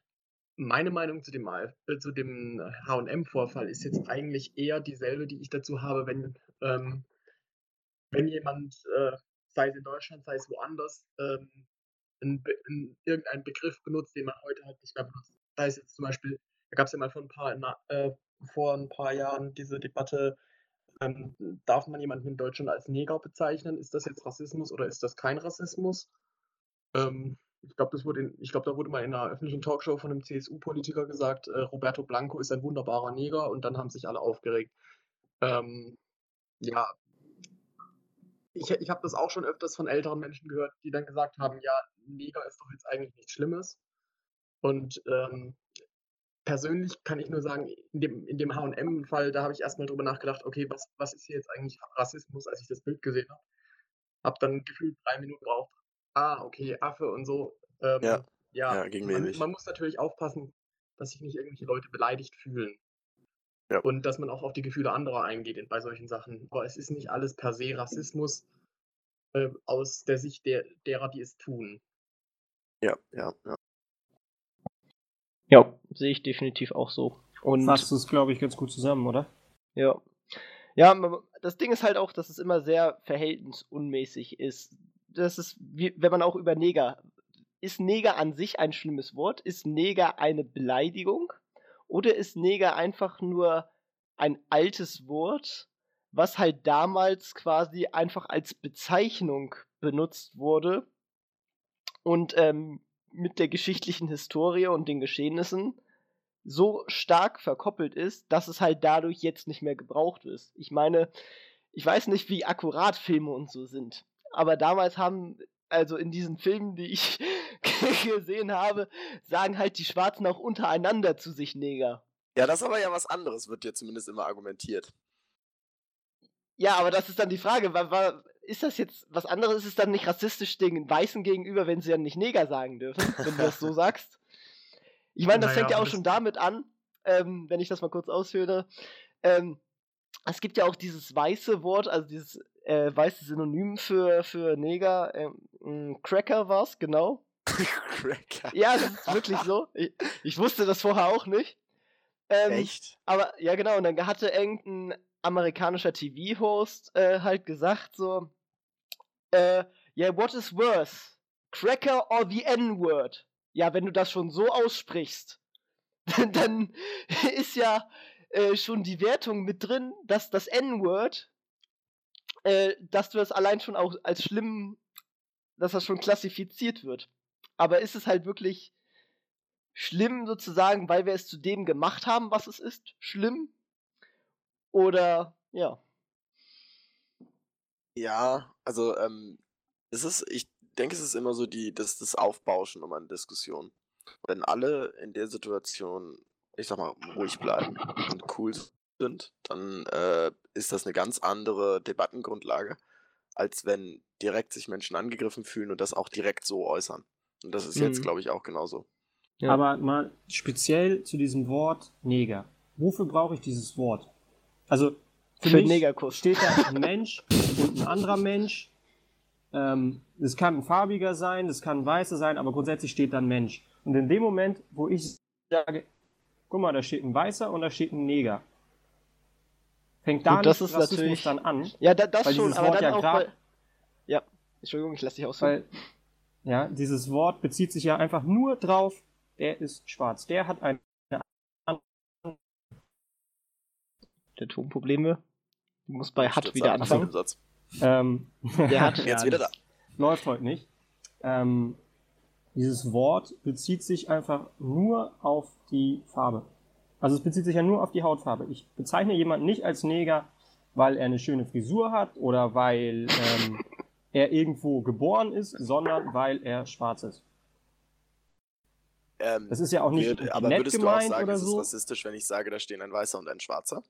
Speaker 4: meine Meinung zu dem, äh, zu dem H&M-Vorfall ist jetzt eigentlich eher dieselbe, die ich dazu habe, wenn, ähm, wenn jemand, äh, sei es in Deutschland, sei es woanders, ähm, einen Be einen irgendeinen Begriff benutzt, den man heute halt nicht mehr benutzt. Sei es jetzt zum Beispiel, da gab es ja mal vor ein paar, na, äh, vor ein paar Jahren diese Debatte, ähm, darf man jemanden in Deutschland als Neger bezeichnen? Ist das jetzt Rassismus oder ist das kein Rassismus? Ähm, ich glaube, das wurde in, ich glaube, da wurde mal in einer öffentlichen Talkshow von einem CSU-Politiker gesagt, äh, Roberto Blanco ist ein wunderbarer Neger und dann haben sich alle aufgeregt. Ähm, ja, ich, ich habe das auch schon öfters von älteren Menschen gehört, die dann gesagt haben, ja, Neger ist doch jetzt eigentlich nichts Schlimmes. Und ähm, persönlich kann ich nur sagen, in dem, in dem H&M-Fall, da habe ich erstmal drüber nachgedacht, okay, was, was ist hier jetzt eigentlich Rassismus, als ich das Bild gesehen habe. Hab dann gefühlt drei Minuten gebraucht. Ah, okay, Affe und so. Ähm,
Speaker 2: Ja,
Speaker 4: ja,
Speaker 2: ja, ging mir
Speaker 4: man, man muss natürlich aufpassen, dass sich nicht irgendwelche Leute beleidigt fühlen.
Speaker 2: Ja.
Speaker 4: Und dass man auch auf die Gefühle anderer eingeht in- bei solchen Sachen. Aber es ist nicht alles per se Rassismus äh, aus der Sicht der, derer, die es tun.
Speaker 2: Ja, ja, ja.
Speaker 1: Ja, sehe ich definitiv auch so. Und
Speaker 3: Fasst es, glaube ich, ganz gut zusammen, oder?
Speaker 1: Ja. Ja, das Ding ist halt auch, dass es immer sehr verhältnisunmäßig ist. Das ist, wie, wenn man auch über Neger. Ist Neger an sich ein schlimmes Wort? Ist Neger eine Beleidigung? Oder ist Neger einfach nur ein altes Wort, was halt damals quasi einfach als Bezeichnung benutzt wurde und ähm, mit der geschichtlichen Historie und den Geschehnissen so stark verkoppelt ist, dass es halt dadurch jetzt nicht mehr gebraucht ist. Ich meine, ich weiß nicht, wie akkurat Filme und so sind, aber damals haben, also in diesen Filmen, die ich *laughs* gesehen habe, sagen halt die Schwarzen auch untereinander zu sich Neger.
Speaker 2: Ja, das ist aber ja was anderes, wird ja zumindest immer argumentiert.
Speaker 1: Ja, aber das ist dann die Frage, wa, wa, ist das jetzt was anderes? Ist es dann nicht rassistisch den Weißen gegenüber, wenn sie dann nicht Neger sagen dürfen, wenn du das so *laughs* sagst? Ich meine, das
Speaker 4: Naja,
Speaker 1: fängt ja auch schon damit an, ähm, wenn ich das mal kurz ausführe. Ähm, es gibt ja auch dieses weiße Wort, also dieses äh, weiße Synonym für, für Neger. Ähm, mh, Cracker war's, genau. *laughs*
Speaker 2: Cracker.
Speaker 1: Ja, das ist wirklich so. Ich, ich wusste das vorher auch nicht. Ähm,
Speaker 2: Echt?
Speaker 1: aber ja, genau, und dann hatte irgendein amerikanischer TV-Host äh, halt gesagt so, äh, yeah, what is worse? Cracker or the N-Word? Ja, wenn du das schon so aussprichst, *laughs* dann ist ja äh, schon die Wertung mit drin, dass das N-Word, äh, dass du das allein schon auch als schlimm, dass das schon klassifiziert wird. Aber ist es halt wirklich schlimm sozusagen, weil wir es zu dem gemacht haben, was es ist? Schlimm? Oder ja.
Speaker 2: Ja, also ähm, es ist, ich denke, es ist immer so die, das, das Aufbauschen um eine Diskussion. Wenn alle in der Situation, ich sag mal, ruhig bleiben und cool sind, dann äh, ist das eine ganz andere Debattengrundlage, als wenn direkt sich Menschen angegriffen fühlen und das auch direkt so äußern. Und das ist jetzt,
Speaker 1: Mhm.
Speaker 2: glaube ich, auch genauso.
Speaker 1: Ja.
Speaker 3: Aber mal speziell zu diesem Wort Neger. Wofür brauche ich dieses Wort? Also für,
Speaker 1: Für
Speaker 3: mich steht da ein *laughs* Mensch und ein anderer Mensch. Ähm, es kann ein farbiger sein, es kann ein weißer sein, aber grundsätzlich steht da ein Mensch. Und in dem Moment, wo ich sage, guck mal, da steht ein Weißer und da steht ein Neger, fängt da
Speaker 1: Gut, das
Speaker 3: nicht
Speaker 1: ist
Speaker 3: Rassismus
Speaker 1: natürlich-
Speaker 3: dann an,
Speaker 1: Ja, da, das
Speaker 3: Weil
Speaker 1: schon, aber
Speaker 3: Wort
Speaker 1: dann
Speaker 3: ja
Speaker 1: auch.
Speaker 3: grad-
Speaker 1: Weil, ja, Entschuldigung, ich lasse dich ausführen.
Speaker 3: weil ja, dieses Wort bezieht sich ja einfach nur drauf, der ist schwarz, der hat ein
Speaker 1: Der Tonprobleme. Du musst bei hat wieder
Speaker 2: dem
Speaker 1: anfangen.
Speaker 2: Satz.
Speaker 3: Ähm, *laughs*
Speaker 1: Der hat- *laughs*
Speaker 2: Jetzt wieder da.
Speaker 3: Läuft heute nicht. Ähm, dieses Wort bezieht sich einfach nur auf die Farbe. Also es bezieht sich ja nur auf die Hautfarbe. Ich bezeichne jemanden nicht als Neger, weil er eine schöne Frisur hat oder weil ähm, er irgendwo geboren ist, sondern weil er schwarz ist.
Speaker 2: Ähm,
Speaker 3: Das ist ja auch nicht irgendwie
Speaker 2: aber
Speaker 3: nett
Speaker 2: würdest du auch
Speaker 3: gemeint
Speaker 2: sagen,
Speaker 3: oder
Speaker 2: es ist
Speaker 3: so.
Speaker 2: rassistisch, wenn ich sage, da stehen ein Weißer und ein Schwarzer?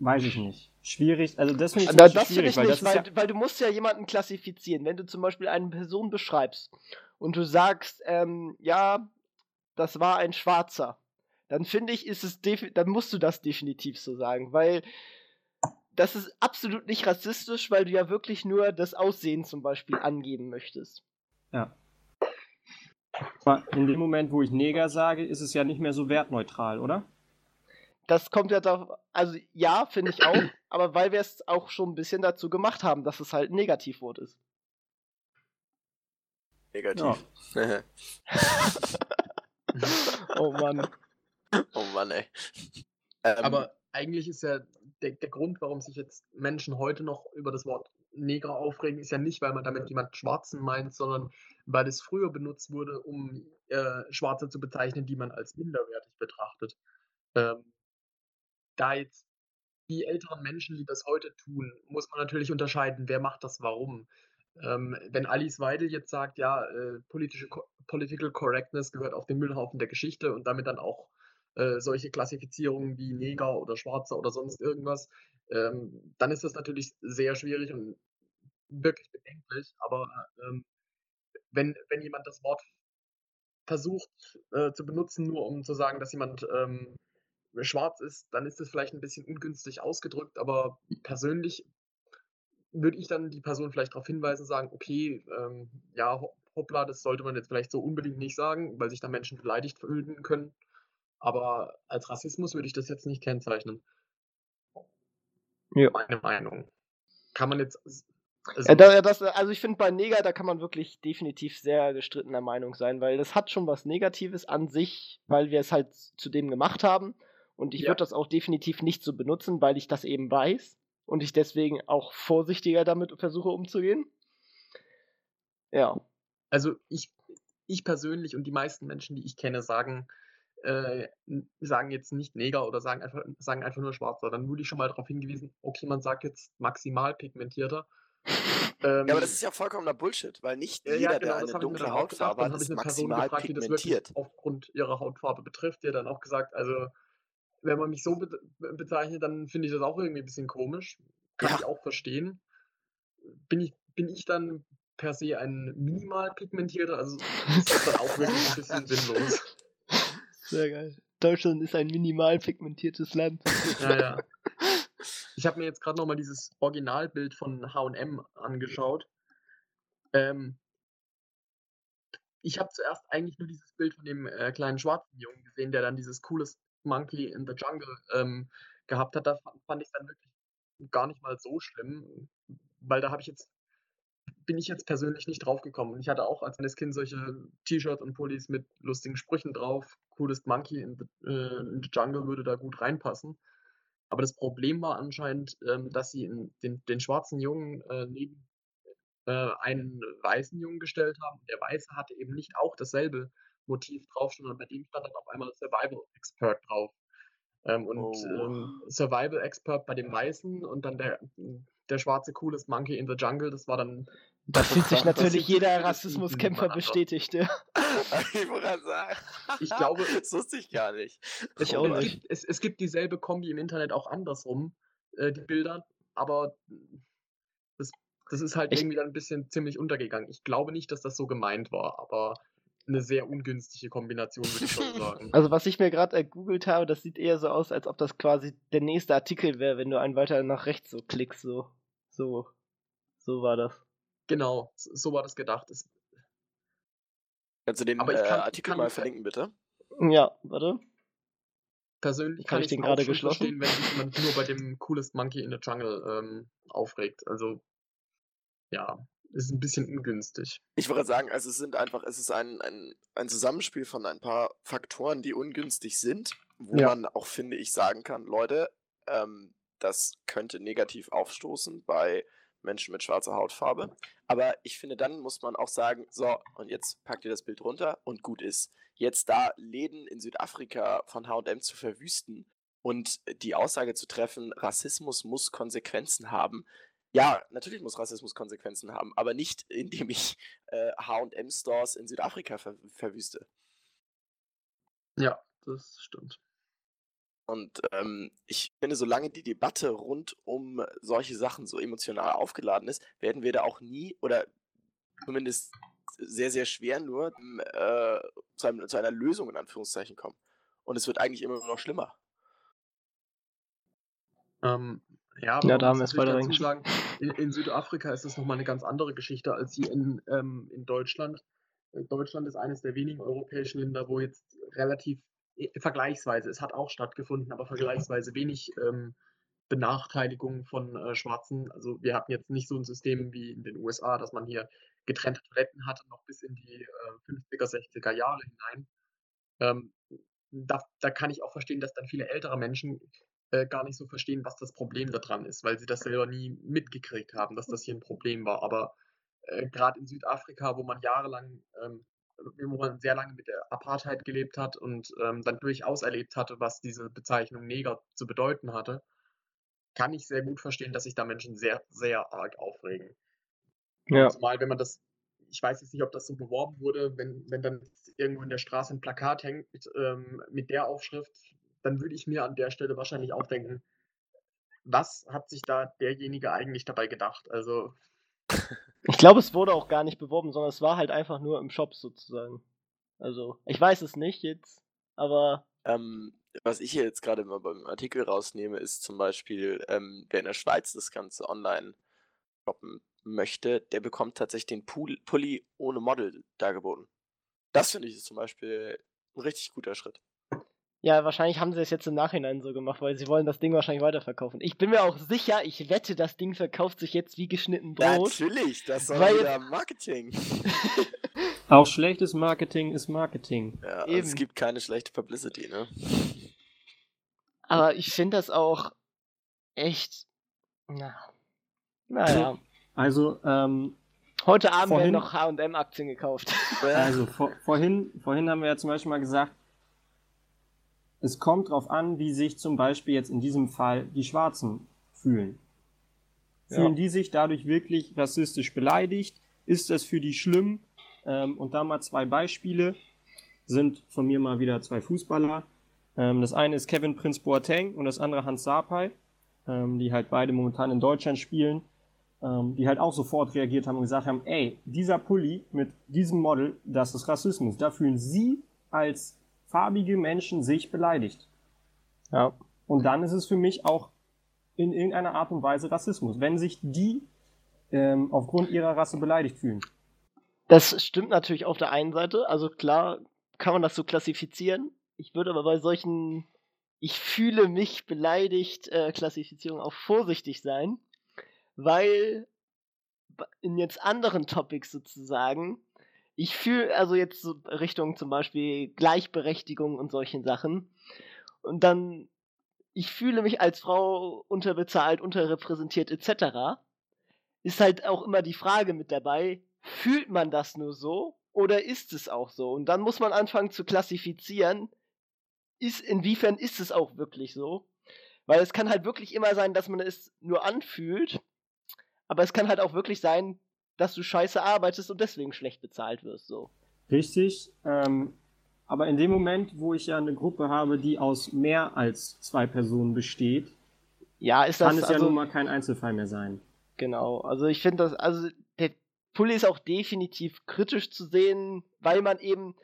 Speaker 3: Weiß ich nicht. Schwierig. Also das finde ich, Beispiel
Speaker 1: das
Speaker 3: schwierig,
Speaker 1: ich
Speaker 3: weil
Speaker 1: nicht,
Speaker 3: ist
Speaker 1: weil,
Speaker 3: ja,
Speaker 1: weil du musst ja jemanden klassifizieren. Wenn du zum Beispiel eine Person beschreibst und du sagst, ähm, ja, das war ein Schwarzer, dann finde ich, ist es dann musst du das definitiv so sagen, weil das ist absolut nicht rassistisch, weil du ja wirklich nur das Aussehen zum Beispiel angeben möchtest.
Speaker 3: Ja. Aber in dem Moment, wo ich Neger sage, ist es ja nicht mehr so wertneutral, oder?
Speaker 1: Das kommt ja darauf, also ja, finde ich auch, *clears throat* aber weil wir es auch schon ein bisschen dazu gemacht haben, dass es halt ein Negativwort ist.
Speaker 2: Negativ. *laughs*
Speaker 1: Oh Mann.
Speaker 2: oh Mann, ey. Ähm,
Speaker 4: Aber eigentlich ist ja der, der Grund, warum sich jetzt Menschen heute noch über das Wort Neger aufregen, ist ja nicht, weil man damit jemand Schwarzen meint, sondern weil es früher benutzt wurde, um äh, Schwarze zu bezeichnen, die man als minderwertig betrachtet. Ähm, da jetzt die älteren Menschen, die das heute tun, muss man natürlich unterscheiden, wer macht das warum. Ähm, wenn Alice Weidel jetzt sagt, ja, äh, politische Political Correctness gehört auf den Müllhaufen der Geschichte und damit dann auch äh, solche Klassifizierungen wie Neger oder Schwarzer oder sonst irgendwas, ähm, dann ist das natürlich sehr schwierig und wirklich bedenklich. Aber ähm, wenn, wenn jemand das Wort versucht äh, zu benutzen, nur um zu sagen, dass jemand ähm, schwarz ist, dann ist das vielleicht ein bisschen ungünstig ausgedrückt, aber persönlich würde ich dann die Person vielleicht darauf hinweisen, sagen, okay, ähm, ja, ho- hoppla, das sollte man jetzt vielleicht so unbedingt nicht sagen, weil sich da Menschen beleidigt fühlen können. Aber als Rassismus würde ich das jetzt nicht kennzeichnen.
Speaker 1: Ja.
Speaker 4: Meine Meinung. Kann man jetzt. Also,
Speaker 1: Ja, da, das, also ich finde bei Neger, da kann man wirklich definitiv sehr gestrittener Meinung sein, weil das hat schon was Negatives an sich, weil wir es halt zu dem gemacht haben. Und ich
Speaker 4: Ja.
Speaker 1: würde das auch definitiv nicht so benutzen, weil ich das eben weiß und ich deswegen auch vorsichtiger damit versuche umzugehen. Ja.
Speaker 4: also ich, ich persönlich und die meisten Menschen, die ich kenne, sagen, äh, sagen jetzt nicht Neger oder sagen einfach, sagen einfach nur Schwarzer. Dann wurde ich schon mal darauf hingewiesen, okay, man sagt jetzt maximal pigmentierter. *laughs* Ähm,
Speaker 2: ja, aber das ist ja vollkommener Bullshit, weil nicht jeder,
Speaker 4: ja,
Speaker 2: der
Speaker 4: genau, das
Speaker 2: eine dunkle. Hautfarbe
Speaker 4: Dann
Speaker 2: hat,
Speaker 4: habe ich
Speaker 2: ist
Speaker 4: eine Person
Speaker 2: maximal
Speaker 4: gefragt, die das
Speaker 2: pigmentiert.
Speaker 4: wirklich aufgrund ihrer Hautfarbe betrifft. Die hat dann auch gesagt, also wenn man mich so be be- bezeichnet, dann finde ich das auch irgendwie ein bisschen komisch. Kann
Speaker 2: Ja.
Speaker 4: ich auch verstehen. Bin ich, bin ich dann per se ein minimal pigmentierter? Also ist das dann auch wirklich ein bisschen sinnlos.
Speaker 1: Sehr geil. Deutschland ist ein minimal pigmentiertes Land.
Speaker 4: Ja, ja. Ich habe mir jetzt gerade nochmal dieses Originalbild von HM angeschaut. Ähm, ich habe zuerst eigentlich nur dieses Bild von dem äh, kleinen schwarzen Jungen gesehen, der dann dieses cooles Monkey in the Jungle ähm, gehabt hat, da fand ich es dann wirklich gar nicht mal so schlimm, weil da habe ich jetzt bin ich jetzt persönlich nicht draufgekommen. Ich hatte auch als kleines Kind solche T-Shirts und Pullis mit lustigen Sprüchen drauf. Coolest Monkey in the, äh, in the Jungle würde da gut reinpassen. Aber das Problem war anscheinend, ähm, dass sie den, den schwarzen Jungen äh, neben äh, einen weißen Jungen gestellt haben. Der Weiße hatte eben nicht auch dasselbe Motiv drauf, sondern bei dem stand dann auf einmal Survival Expert drauf. Ähm, und
Speaker 2: Oh.
Speaker 4: ähm, Survival Expert bei dem Weißen und dann der, der schwarze Coolest Monkey in the Jungle, das war dann.
Speaker 1: Da fühlt sich
Speaker 4: das
Speaker 1: natürlich jeder Rassismuskämpfer bestätigt. Ja. *laughs*
Speaker 2: ich wollte gerade sagen.
Speaker 4: Ich glaube-
Speaker 2: das wusste ich gar nicht.
Speaker 1: Ich
Speaker 4: Es,
Speaker 1: auch
Speaker 4: es,
Speaker 1: nicht.
Speaker 4: gibt, es, es gibt dieselbe Kombi im Internet auch andersrum, äh, die Bilder, aber das, das ist halt
Speaker 1: Ich-
Speaker 4: irgendwie dann ein bisschen ziemlich untergegangen. Ich glaube nicht, dass das so gemeint war, aber eine sehr ungünstige Kombination, würde ich schon *laughs* sagen.
Speaker 1: Also was ich mir gerade ergoogelt habe, das sieht eher so aus, als ob das quasi der nächste Artikel wäre, wenn du einen weiter nach rechts so klickst. So, so, so war das.
Speaker 4: Genau, so war das gedacht. Es,
Speaker 2: Kannst du den
Speaker 4: Aber ich
Speaker 2: äh,
Speaker 4: kann- ich
Speaker 2: Artikel
Speaker 4: kann-
Speaker 2: mal verlinken, bitte?
Speaker 1: Ja, warte.
Speaker 4: persönlich
Speaker 1: Hab
Speaker 4: kann
Speaker 1: ich den gerade geschlossen?
Speaker 4: verstehen, wenn sich jemand nur bei dem Coolest Monkey in the Jungle ähm, aufregt. Also, ja, ist ein bisschen ungünstig.
Speaker 2: Ich wollte sagen, also es sind einfach, es ist ein, ein, ein Zusammenspiel von ein paar Faktoren, die ungünstig sind, wo
Speaker 1: Ja.
Speaker 2: man auch, finde ich, sagen kann, Leute, ähm, das könnte negativ aufstoßen bei Menschen mit schwarzer Hautfarbe. Aber ich finde, dann muss man auch sagen, so, und jetzt packt ihr das Bild runter und gut ist. Jetzt da Läden in Südafrika von HM zu verwüsten und die Aussage zu treffen, Rassismus muss Konsequenzen haben. Ja, natürlich muss Rassismus Konsequenzen haben, aber nicht, indem ich äh, HM-Stores in Südafrika ver verwüste.
Speaker 4: Ja, das stimmt.
Speaker 2: Und ähm, ich finde, solange die Debatte rund um solche Sachen so emotional aufgeladen ist, werden wir da auch nie oder zumindest sehr, sehr schwer nur ähm, äh, zu, einem, zu einer Lösung in Anführungszeichen kommen. Und es wird eigentlich immer nur noch schlimmer.
Speaker 4: Ähm, ja,
Speaker 1: Ja, da haben wir es weiter
Speaker 4: sagen, in, in Südafrika ist das nochmal eine ganz andere Geschichte als hier in, ähm, in Deutschland. Äh, Deutschland ist eines der wenigen europäischen Länder, wo jetzt relativ äh, vergleichsweise, es hat auch stattgefunden, aber vergleichsweise wenig ähm, Benachteiligung von äh, Schwarzen. Also wir hatten jetzt nicht so ein System wie in den USA, dass man hier getrennte Toiletten hatte, noch bis in die äh, 50er, 60er Jahre hinein. Ähm, da, da kann ich auch verstehen, dass dann viele ältere Menschen äh, gar nicht so verstehen, was das Problem daran ist, weil sie das selber nie mitgekriegt haben, dass das hier ein Problem war. Aber äh, gerade in Südafrika, wo man jahrelang, ähm, wo man sehr lange mit der Apartheid gelebt hat und ähm, dann durchaus erlebt hatte, was diese Bezeichnung Neger zu bedeuten hatte, kann ich sehr gut verstehen, dass sich da Menschen sehr, sehr arg aufregen.
Speaker 1: Ja.
Speaker 4: Zumal, wenn man das, ich weiß jetzt nicht, ob das so beworben wurde, wenn, wenn dann irgendwo in der Straße ein Plakat hängt mit, ähm, mit der Aufschrift, dann würde ich mir an der Stelle wahrscheinlich auch denken, was hat sich da derjenige eigentlich dabei gedacht? Also,
Speaker 1: Ich glaube, es wurde auch gar nicht beworben, sondern es war halt einfach nur im Shop sozusagen. Also, ich weiß es nicht jetzt, aber
Speaker 2: Ähm, was ich hier jetzt gerade mal beim Artikel rausnehme, ist zum Beispiel, ähm, wer in der Schweiz das Ganze online shoppen möchte, der bekommt tatsächlich den Pool Pulli ohne Model dargeboten. Das finde ich ist zum Beispiel ein richtig guter Schritt.
Speaker 1: Ja, wahrscheinlich haben sie es jetzt im Nachhinein so gemacht, weil sie wollen das Ding wahrscheinlich weiterverkaufen. Ich bin mir auch sicher, ich wette, das Ding verkauft sich jetzt wie geschnitten Brot.
Speaker 2: Natürlich, das soll
Speaker 1: Weil
Speaker 2: wieder Marketing. *laughs*
Speaker 3: Auch schlechtes Marketing ist Marketing.
Speaker 2: Ja, also
Speaker 1: Eben.
Speaker 2: es gibt keine schlechte Publicity, ne?
Speaker 1: Aber ich finde das auch echt. Na. Naja.
Speaker 3: Also, ähm,
Speaker 1: Heute Abend werden
Speaker 3: Vorhin-
Speaker 1: noch HM-Aktien gekauft.
Speaker 3: also vor, vorhin, vorhin haben wir ja zum Beispiel mal gesagt, es kommt drauf an, wie sich zum Beispiel jetzt in diesem Fall die Schwarzen fühlen. Fühlen die sich dadurch wirklich rassistisch beleidigt? Ist das für die schlimm? Ähm, und da mal zwei Beispiele sind von mir mal wieder zwei Fußballer. Ähm, das eine ist Kevin Prince Boateng und das andere Hans Sapai, ähm, die halt beide momentan in Deutschland spielen, ähm, die halt auch sofort reagiert haben und gesagt haben, ey, dieser Pulli mit diesem Model, das ist Rassismus. Da fühlen sie als farbige Menschen sich beleidigt.
Speaker 1: Ja.
Speaker 3: Und dann ist es für mich auch in irgendeiner Art und Weise Rassismus, wenn sich die ähm, aufgrund ihrer Rasse beleidigt fühlen.
Speaker 1: Das stimmt natürlich auf der einen Seite. Also klar kann man das so klassifizieren. Ich würde aber bei solchen ich fühle mich beleidigt, äh, Klassifizierung auf vorsichtig sein, weil in jetzt anderen Topics sozusagen, ich fühle, also jetzt so Richtung zum Beispiel Gleichberechtigung und solchen Sachen, und dann, ich fühle mich als Frau unterbezahlt, unterrepräsentiert etc., ist halt auch immer die Frage mit dabei, fühlt man das nur so oder ist es auch so? Und dann muss man anfangen zu klassifizieren, ist, inwiefern ist es auch wirklich so? Weil es kann halt wirklich immer sein, dass man es nur anfühlt, aber es kann halt auch wirklich sein, dass du scheiße arbeitest und deswegen schlecht bezahlt wirst. So.
Speaker 3: Richtig. Ähm, aber in dem Moment, wo ich ja eine Gruppe habe, die aus mehr als zwei Personen besteht,
Speaker 1: ja, ist das,
Speaker 3: kann es
Speaker 1: also,
Speaker 3: ja nun mal kein Einzelfall mehr sein.
Speaker 1: Genau. Also ich finde das, also der Pulli ist auch definitiv kritisch zu sehen, weil man eben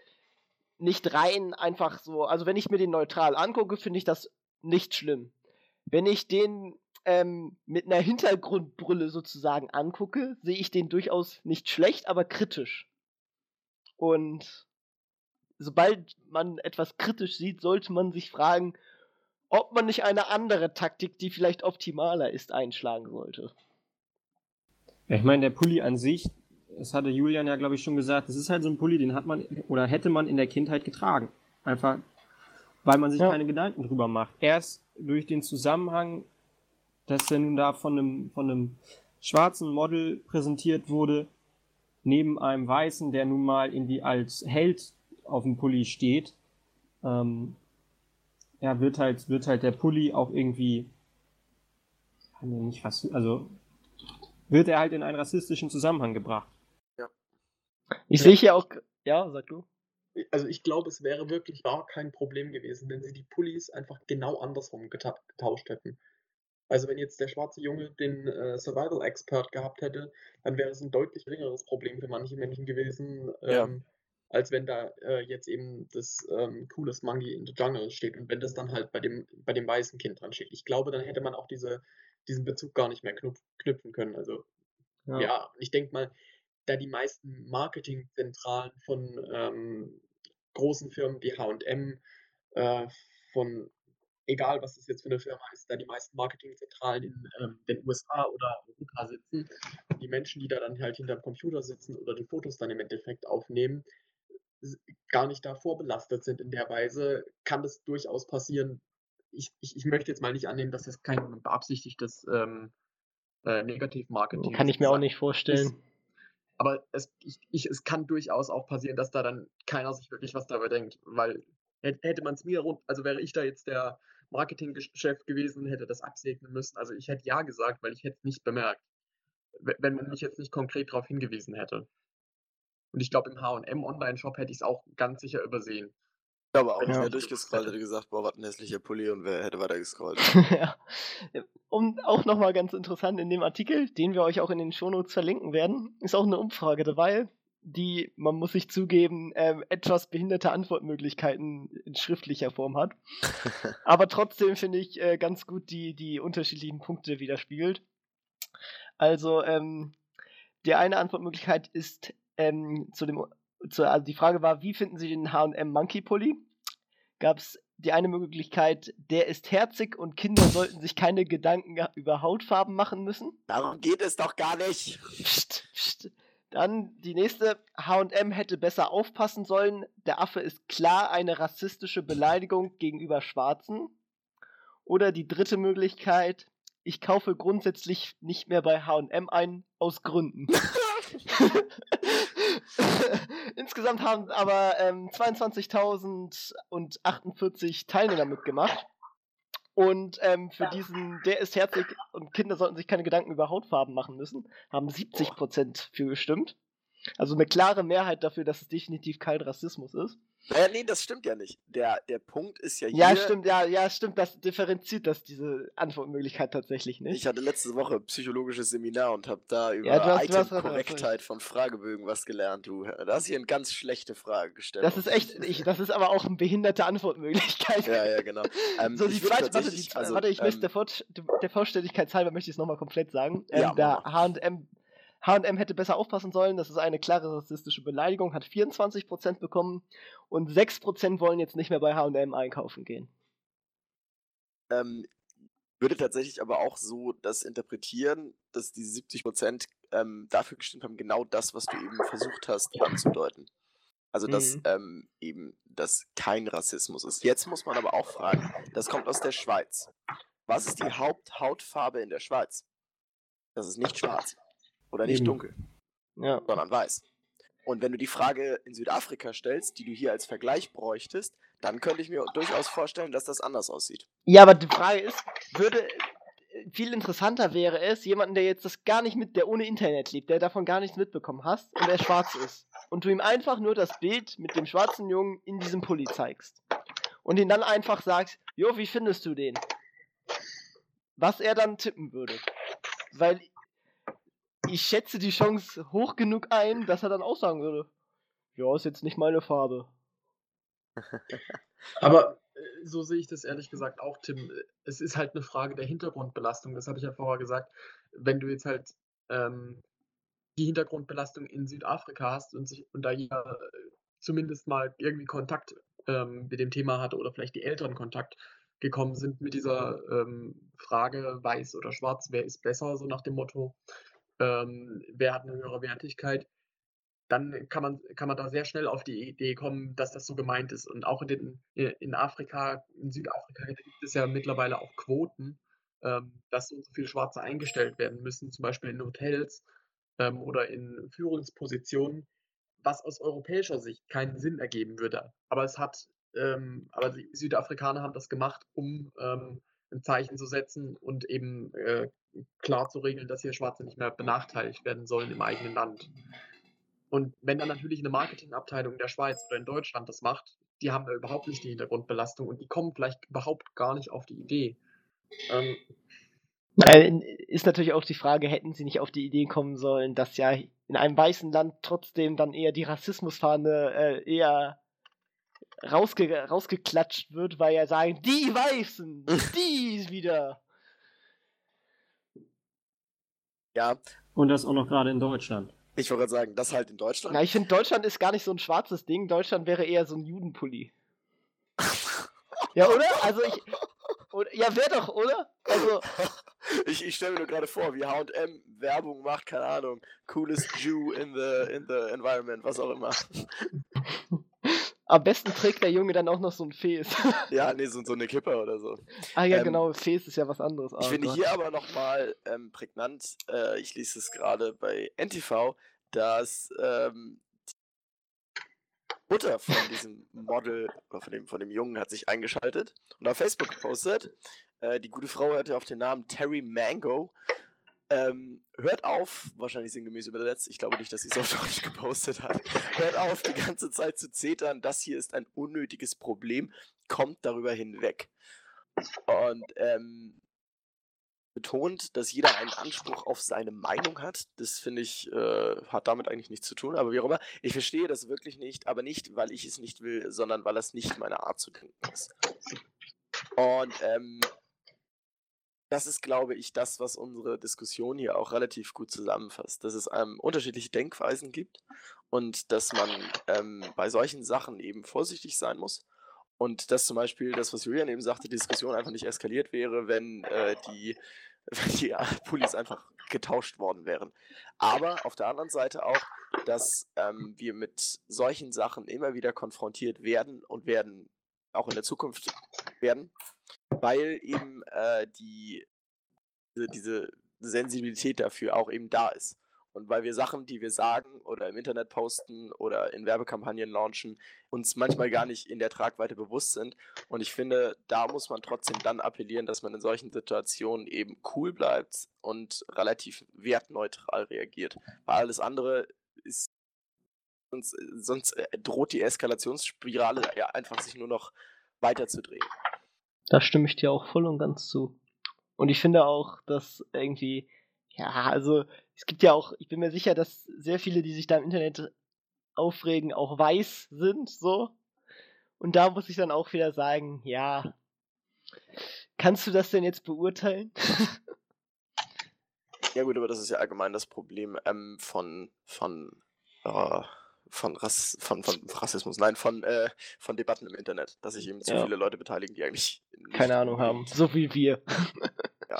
Speaker 1: nicht rein einfach so, also wenn ich mir den neutral angucke, finde ich das nicht schlimm. Wenn ich den ähm, mit einer Hintergrundbrille sozusagen angucke, sehe ich den durchaus nicht schlecht, aber kritisch. Und sobald man etwas kritisch sieht, sollte man sich fragen, ob man nicht eine andere Taktik, die vielleicht optimaler ist, einschlagen sollte.
Speaker 3: Ja, ich meine, der Pulli an sich, das hatte Julian ja, glaube ich, schon gesagt, das ist halt so ein Pulli, den hat man oder hätte man in der Kindheit getragen. Einfach, weil man sich ja. keine Gedanken drüber macht. Erst durch den Zusammenhang, dass er nun da von einem, von einem schwarzen Model präsentiert wurde, neben einem weißen, der nun mal irgendwie als Held auf dem Pulli steht, ähm, ja, wird halt, wird halt der Pulli auch irgendwie, kann ja nicht was, also wird er halt in einen rassistischen Zusammenhang gebracht.
Speaker 1: Ja. Ich ja. sehe hier auch, ja, sag du.
Speaker 4: Also ich glaube, es wäre wirklich gar kein Problem gewesen, wenn sie die Pullis einfach genau andersrum getauscht hätten. Also wenn jetzt der schwarze Junge den äh, Survival Expert gehabt hätte, dann wäre es ein deutlich geringeres Problem für manche Menschen gewesen, ja. ähm, als wenn da äh, jetzt eben das ähm, cooles Monkey in the Jungle steht und wenn das dann halt bei dem, bei dem weißen Kind dran steht. Ich glaube, dann hätte man auch diese, diesen Bezug gar nicht mehr knüpf, knüpfen können. Also ja, ja ich denke mal, da die meisten Marketingzentralen von ähm, großen Firmen wie HM, äh, von egal was das jetzt für eine Firma ist, da die meisten Marketingzentralen in ähm, den USA oder Europa sitzen, die Menschen, die da dann halt hinter dem Computer sitzen oder die Fotos dann im Endeffekt aufnehmen, gar nicht da vorbelastet sind in der Weise, kann das durchaus passieren. Ich, ich, ich möchte jetzt mal nicht annehmen, dass das kein beabsichtigtes ähm, äh, Negativmarketing
Speaker 1: Kann ich mir auch nicht vorstellen. Ist,
Speaker 4: aber es, ich, ich, es kann durchaus auch passieren, dass da dann keiner sich wirklich was dabei denkt, weil hätte man es mir, also wäre ich da jetzt der Marketingchef gewesen, hätte das absegnen müssen. Also ich hätte ja gesagt, weil ich hätte es nicht bemerkt, wenn man mich jetzt nicht konkret darauf hingewiesen hätte. Und ich glaube, im HM Online-Shop hätte ich es auch ganz sicher übersehen.
Speaker 2: Ich glaube auch, ja. wäre durchgescrollt, hätte gesagt, boah, was ein hässlicher Pulli und wer hätte weiter gescrollt. *laughs*
Speaker 1: ja. Und auch nochmal ganz interessant, in dem Artikel, den wir euch auch in den Shownotes verlinken werden, ist auch eine Umfrage dabei, die, man muss sich zugeben, äh, etwas behinderte Antwortmöglichkeiten in schriftlicher Form hat. *laughs* Aber trotzdem finde ich äh, ganz gut die, die unterschiedlichen Punkte widerspiegelt. Also, ähm, die eine Antwortmöglichkeit ist ähm, zu dem, zu, also die Frage war, wie finden Sie den H&M Monkey Pulli? Gab es die eine Möglichkeit, der ist herzig und Kinder sollten sich keine Gedanken über Hautfarben machen müssen.
Speaker 2: Darum geht es doch gar nicht.
Speaker 1: Psst, psst. Dann die nächste, H&M hätte besser aufpassen sollen. Der Affe ist klar eine rassistische Beleidigung gegenüber Schwarzen. Oder die dritte Möglichkeit, ich kaufe grundsätzlich nicht mehr bei H&M ein, aus Gründen. *laughs* *laughs* Insgesamt haben aber ähm, 22.048 Teilnehmer mitgemacht. Und ähm, für diesen, der ist herzig und Kinder sollten sich keine Gedanken über Hautfarben machen müssen, haben 70% für gestimmt. Also eine klare Mehrheit dafür, dass es definitiv kein Rassismus ist.
Speaker 2: Naja, nee, das stimmt ja nicht. Der, der Punkt ist ja hier.
Speaker 1: Ja, stimmt, ja, ja, stimmt. Das differenziert das diese Antwortmöglichkeit tatsächlich nicht.
Speaker 2: Ich hatte letzte Woche ein psychologisches Seminar und habe da über ja, Item-Korrektheit von Fragebögen was gelernt. Du da hast hier eine ganz schlechte Frage gestellt.
Speaker 1: Das ist echt, ich, das ist aber auch eine behinderte Antwortmöglichkeit.
Speaker 2: ja, ja, genau. *laughs*
Speaker 1: Ähm, so, die zweite, warte, die, also, warte, ich ähm, möchte der, Vor der Vollständigkeit halber möchte ich es nochmal komplett sagen. Ähm, ja, der H&M H&M hätte besser aufpassen sollen, das ist eine klare rassistische Beleidigung, hat 24% bekommen und 6% wollen jetzt nicht mehr bei H&M einkaufen gehen.
Speaker 2: ähm, würde tatsächlich aber auch so das interpretieren, dass diese 70 Prozent ähm, dafür gestimmt haben, genau das, was du eben versucht hast anzudeuten. Also, dass
Speaker 1: Mhm.
Speaker 2: ähm, eben das kein Rassismus ist. Jetzt muss man aber auch fragen, das kommt aus der Schweiz. Was ist die Haupthautfarbe in der Schweiz? Das ist nicht schwarz oder nicht
Speaker 3: Eben.
Speaker 2: dunkel,
Speaker 1: Ja.
Speaker 2: sondern weiß. Und wenn du die Frage in Südafrika stellst, die du hier als Vergleich bräuchtest, dann könnte ich mir durchaus vorstellen, dass das anders aussieht.
Speaker 1: Ja, aber die Frage ist, würde viel interessanter wäre es, jemanden, der jetzt das gar nicht mit, der ohne Internet lebt, der davon gar nichts mitbekommen hast und der schwarz ist. Und du ihm einfach nur das Bild mit dem schwarzen Jungen in diesem Pulli zeigst. Und ihn dann einfach sagst, Jo, wie findest du den? Was er dann tippen würde. Weil ich schätze die Chance hoch genug ein, dass er dann auch sagen würde, ja, ist jetzt nicht meine Farbe. *laughs*
Speaker 4: Aber äh, so sehe ich das ehrlich gesagt auch, Tim. Es ist halt eine Frage der Hintergrundbelastung. Das habe ich ja vorher gesagt. Wenn du jetzt halt ähm, die Hintergrundbelastung in Südafrika hast und, sich, und da jeder äh, zumindest mal irgendwie Kontakt ähm, mit dem Thema hatte oder vielleicht die Eltern Kontakt gekommen sind mit dieser ähm, Frage weiß oder schwarz, wer ist besser, so nach dem Motto, ähm, wer hat eine höhere Wertigkeit, dann kann man, kann man da sehr schnell auf die Idee kommen, dass das so gemeint ist. Und auch in, den, äh, in Afrika, in Südafrika gibt es ja mittlerweile auch Quoten, ähm, dass so und so viele Schwarze eingestellt werden müssen, zum Beispiel in Hotels ähm, oder in Führungspositionen, was aus europäischer Sicht keinen Sinn ergeben würde. Aber es hat, ähm, aber die Südafrikaner haben das gemacht, um ähm, ein Zeichen zu setzen und eben äh, klar zu regeln, dass hier Schwarze nicht mehr benachteiligt werden sollen im eigenen Land. Und wenn dann natürlich eine Marketingabteilung in der Schweiz oder in Deutschland das macht, die haben da überhaupt nicht die Hintergrundbelastung und die kommen vielleicht überhaupt gar nicht auf die Idee. Ähm,
Speaker 1: Nein, ist natürlich auch die Frage, hätten sie nicht auf die Idee kommen sollen, dass ja in einem weißen Land trotzdem dann eher die Rassismusfahne äh, eher rausge rausgeklatscht wird, weil ja sagen, die Weißen, *laughs* die wieder.
Speaker 2: Ja,
Speaker 3: Und das auch noch gerade in Deutschland.
Speaker 2: ich wollte gerade sagen, das halt in Deutschland.
Speaker 1: Na, ich finde, Deutschland ist gar nicht so ein schwarzes Ding. Deutschland wäre eher so ein Judenpulli. *laughs* Ja, oder? Also ich. Oder, ja, wäre doch, oder? Also, *laughs*
Speaker 2: ich ich stelle mir nur gerade vor, wie HM Werbung macht, keine Ahnung, coolest Jew in the, in the environment, was auch immer.
Speaker 1: Am besten trägt der Junge dann auch noch so ein Fes. *laughs*
Speaker 2: Ja, nee, so, so eine Kippe oder so.
Speaker 1: ah ja,
Speaker 2: Ähm,
Speaker 1: genau, Fes ist ja was anderes.
Speaker 2: Ich
Speaker 1: Oh
Speaker 2: finde
Speaker 1: Gott.
Speaker 2: hier aber nochmal ähm, prägnant, äh, ich lese es gerade bei NTV, dass ähm, die Mutter von diesem Model, oder von dem, von dem Jungen hat sich eingeschaltet und auf Facebook gepostet. Äh, die gute Frau hörte auf den Namen Terry Mango. Ähm, hört auf, wahrscheinlich sinngemäß übersetzt, ich glaube nicht, dass sie es auf Deutsch gepostet hat. Hört auf, die ganze Zeit zu zetern, das hier ist ein unnötiges Problem, kommt darüber hinweg. Und ähm, betont, dass jeder einen Anspruch auf seine Meinung hat. Das finde ich, äh, hat damit eigentlich nichts zu tun. Aber wie auch immer, ich verstehe das wirklich nicht, aber nicht, weil ich es nicht will, sondern weil es nicht meine Art zu denken ist. Und ähm, das ist, glaube ich, das, was unsere Diskussion hier auch relativ gut zusammenfasst. Dass es ähm, unterschiedliche Denkweisen gibt und dass man ähm, bei solchen Sachen eben vorsichtig sein muss. Und dass zum Beispiel das, was Julian eben sagte, die Diskussion einfach nicht eskaliert wäre, wenn äh, die, *laughs* wenn die Pullis einfach getauscht worden wären. Aber auf der anderen Seite auch, dass ähm, wir mit solchen Sachen immer wieder konfrontiert werden und werden auch in der Zukunft werden, weil eben äh, die, diese, Sensibilität dafür auch eben da ist. Und weil wir Sachen, die wir sagen oder im Internet posten oder in Werbekampagnen launchen, uns manchmal gar nicht in der Tragweite bewusst sind. Und ich finde, da muss man trotzdem dann appellieren, dass man in solchen Situationen eben cool bleibt und relativ wertneutral reagiert. Weil alles andere ist. Sonst, sonst äh, droht die Eskalationsspirale ja einfach sich nur noch weiterzudrehen.
Speaker 1: Da stimme ich dir auch voll und ganz zu. Und ich finde auch, dass irgendwie, ja, also es gibt ja auch, ich bin mir sicher, dass sehr viele, die sich da im Internet aufregen, auch weiß sind, so. Und da muss ich dann auch wieder sagen, ja, kannst du das denn jetzt beurteilen?
Speaker 2: Ja gut, aber das ist ja allgemein das Problem ähm, von, von äh, von, Rass, von, von Rassismus, nein, von, äh, von Debatten im Internet, dass sich eben zu
Speaker 1: Ja.
Speaker 2: viele Leute beteiligen, die eigentlich
Speaker 1: Keine Ahnung haben. So wie wir.
Speaker 2: Ja.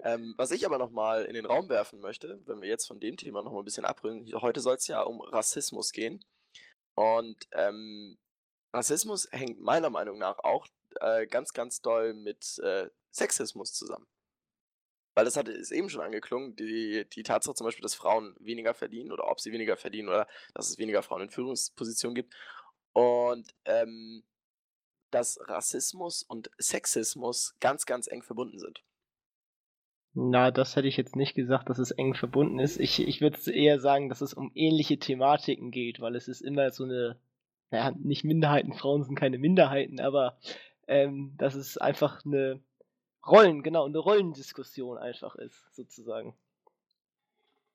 Speaker 2: ähm, was ich aber nochmal in den Raum werfen möchte, wenn wir jetzt von dem Thema nochmal ein bisschen abrühren, heute soll es ja um Rassismus gehen. Und ähm, Rassismus hängt meiner Meinung nach auch äh, ganz, ganz doll mit äh, Sexismus zusammen. Weil das hat ist eben schon angeklungen, die, die Tatsache zum Beispiel, dass Frauen weniger verdienen oder ob sie weniger verdienen oder dass es weniger Frauen in Führungspositionen gibt. Und ähm, dass Rassismus und Sexismus ganz, ganz eng verbunden sind.
Speaker 1: Na, das hätte ich jetzt nicht gesagt, dass es eng verbunden ist. Ich, ich würde eher sagen, dass es um ähnliche Thematiken geht, weil es ist immer so eine, naja, nicht Minderheiten, Frauen sind keine Minderheiten, aber ähm, dass es einfach eine Rollen, genau, eine Rollendiskussion einfach ist, sozusagen.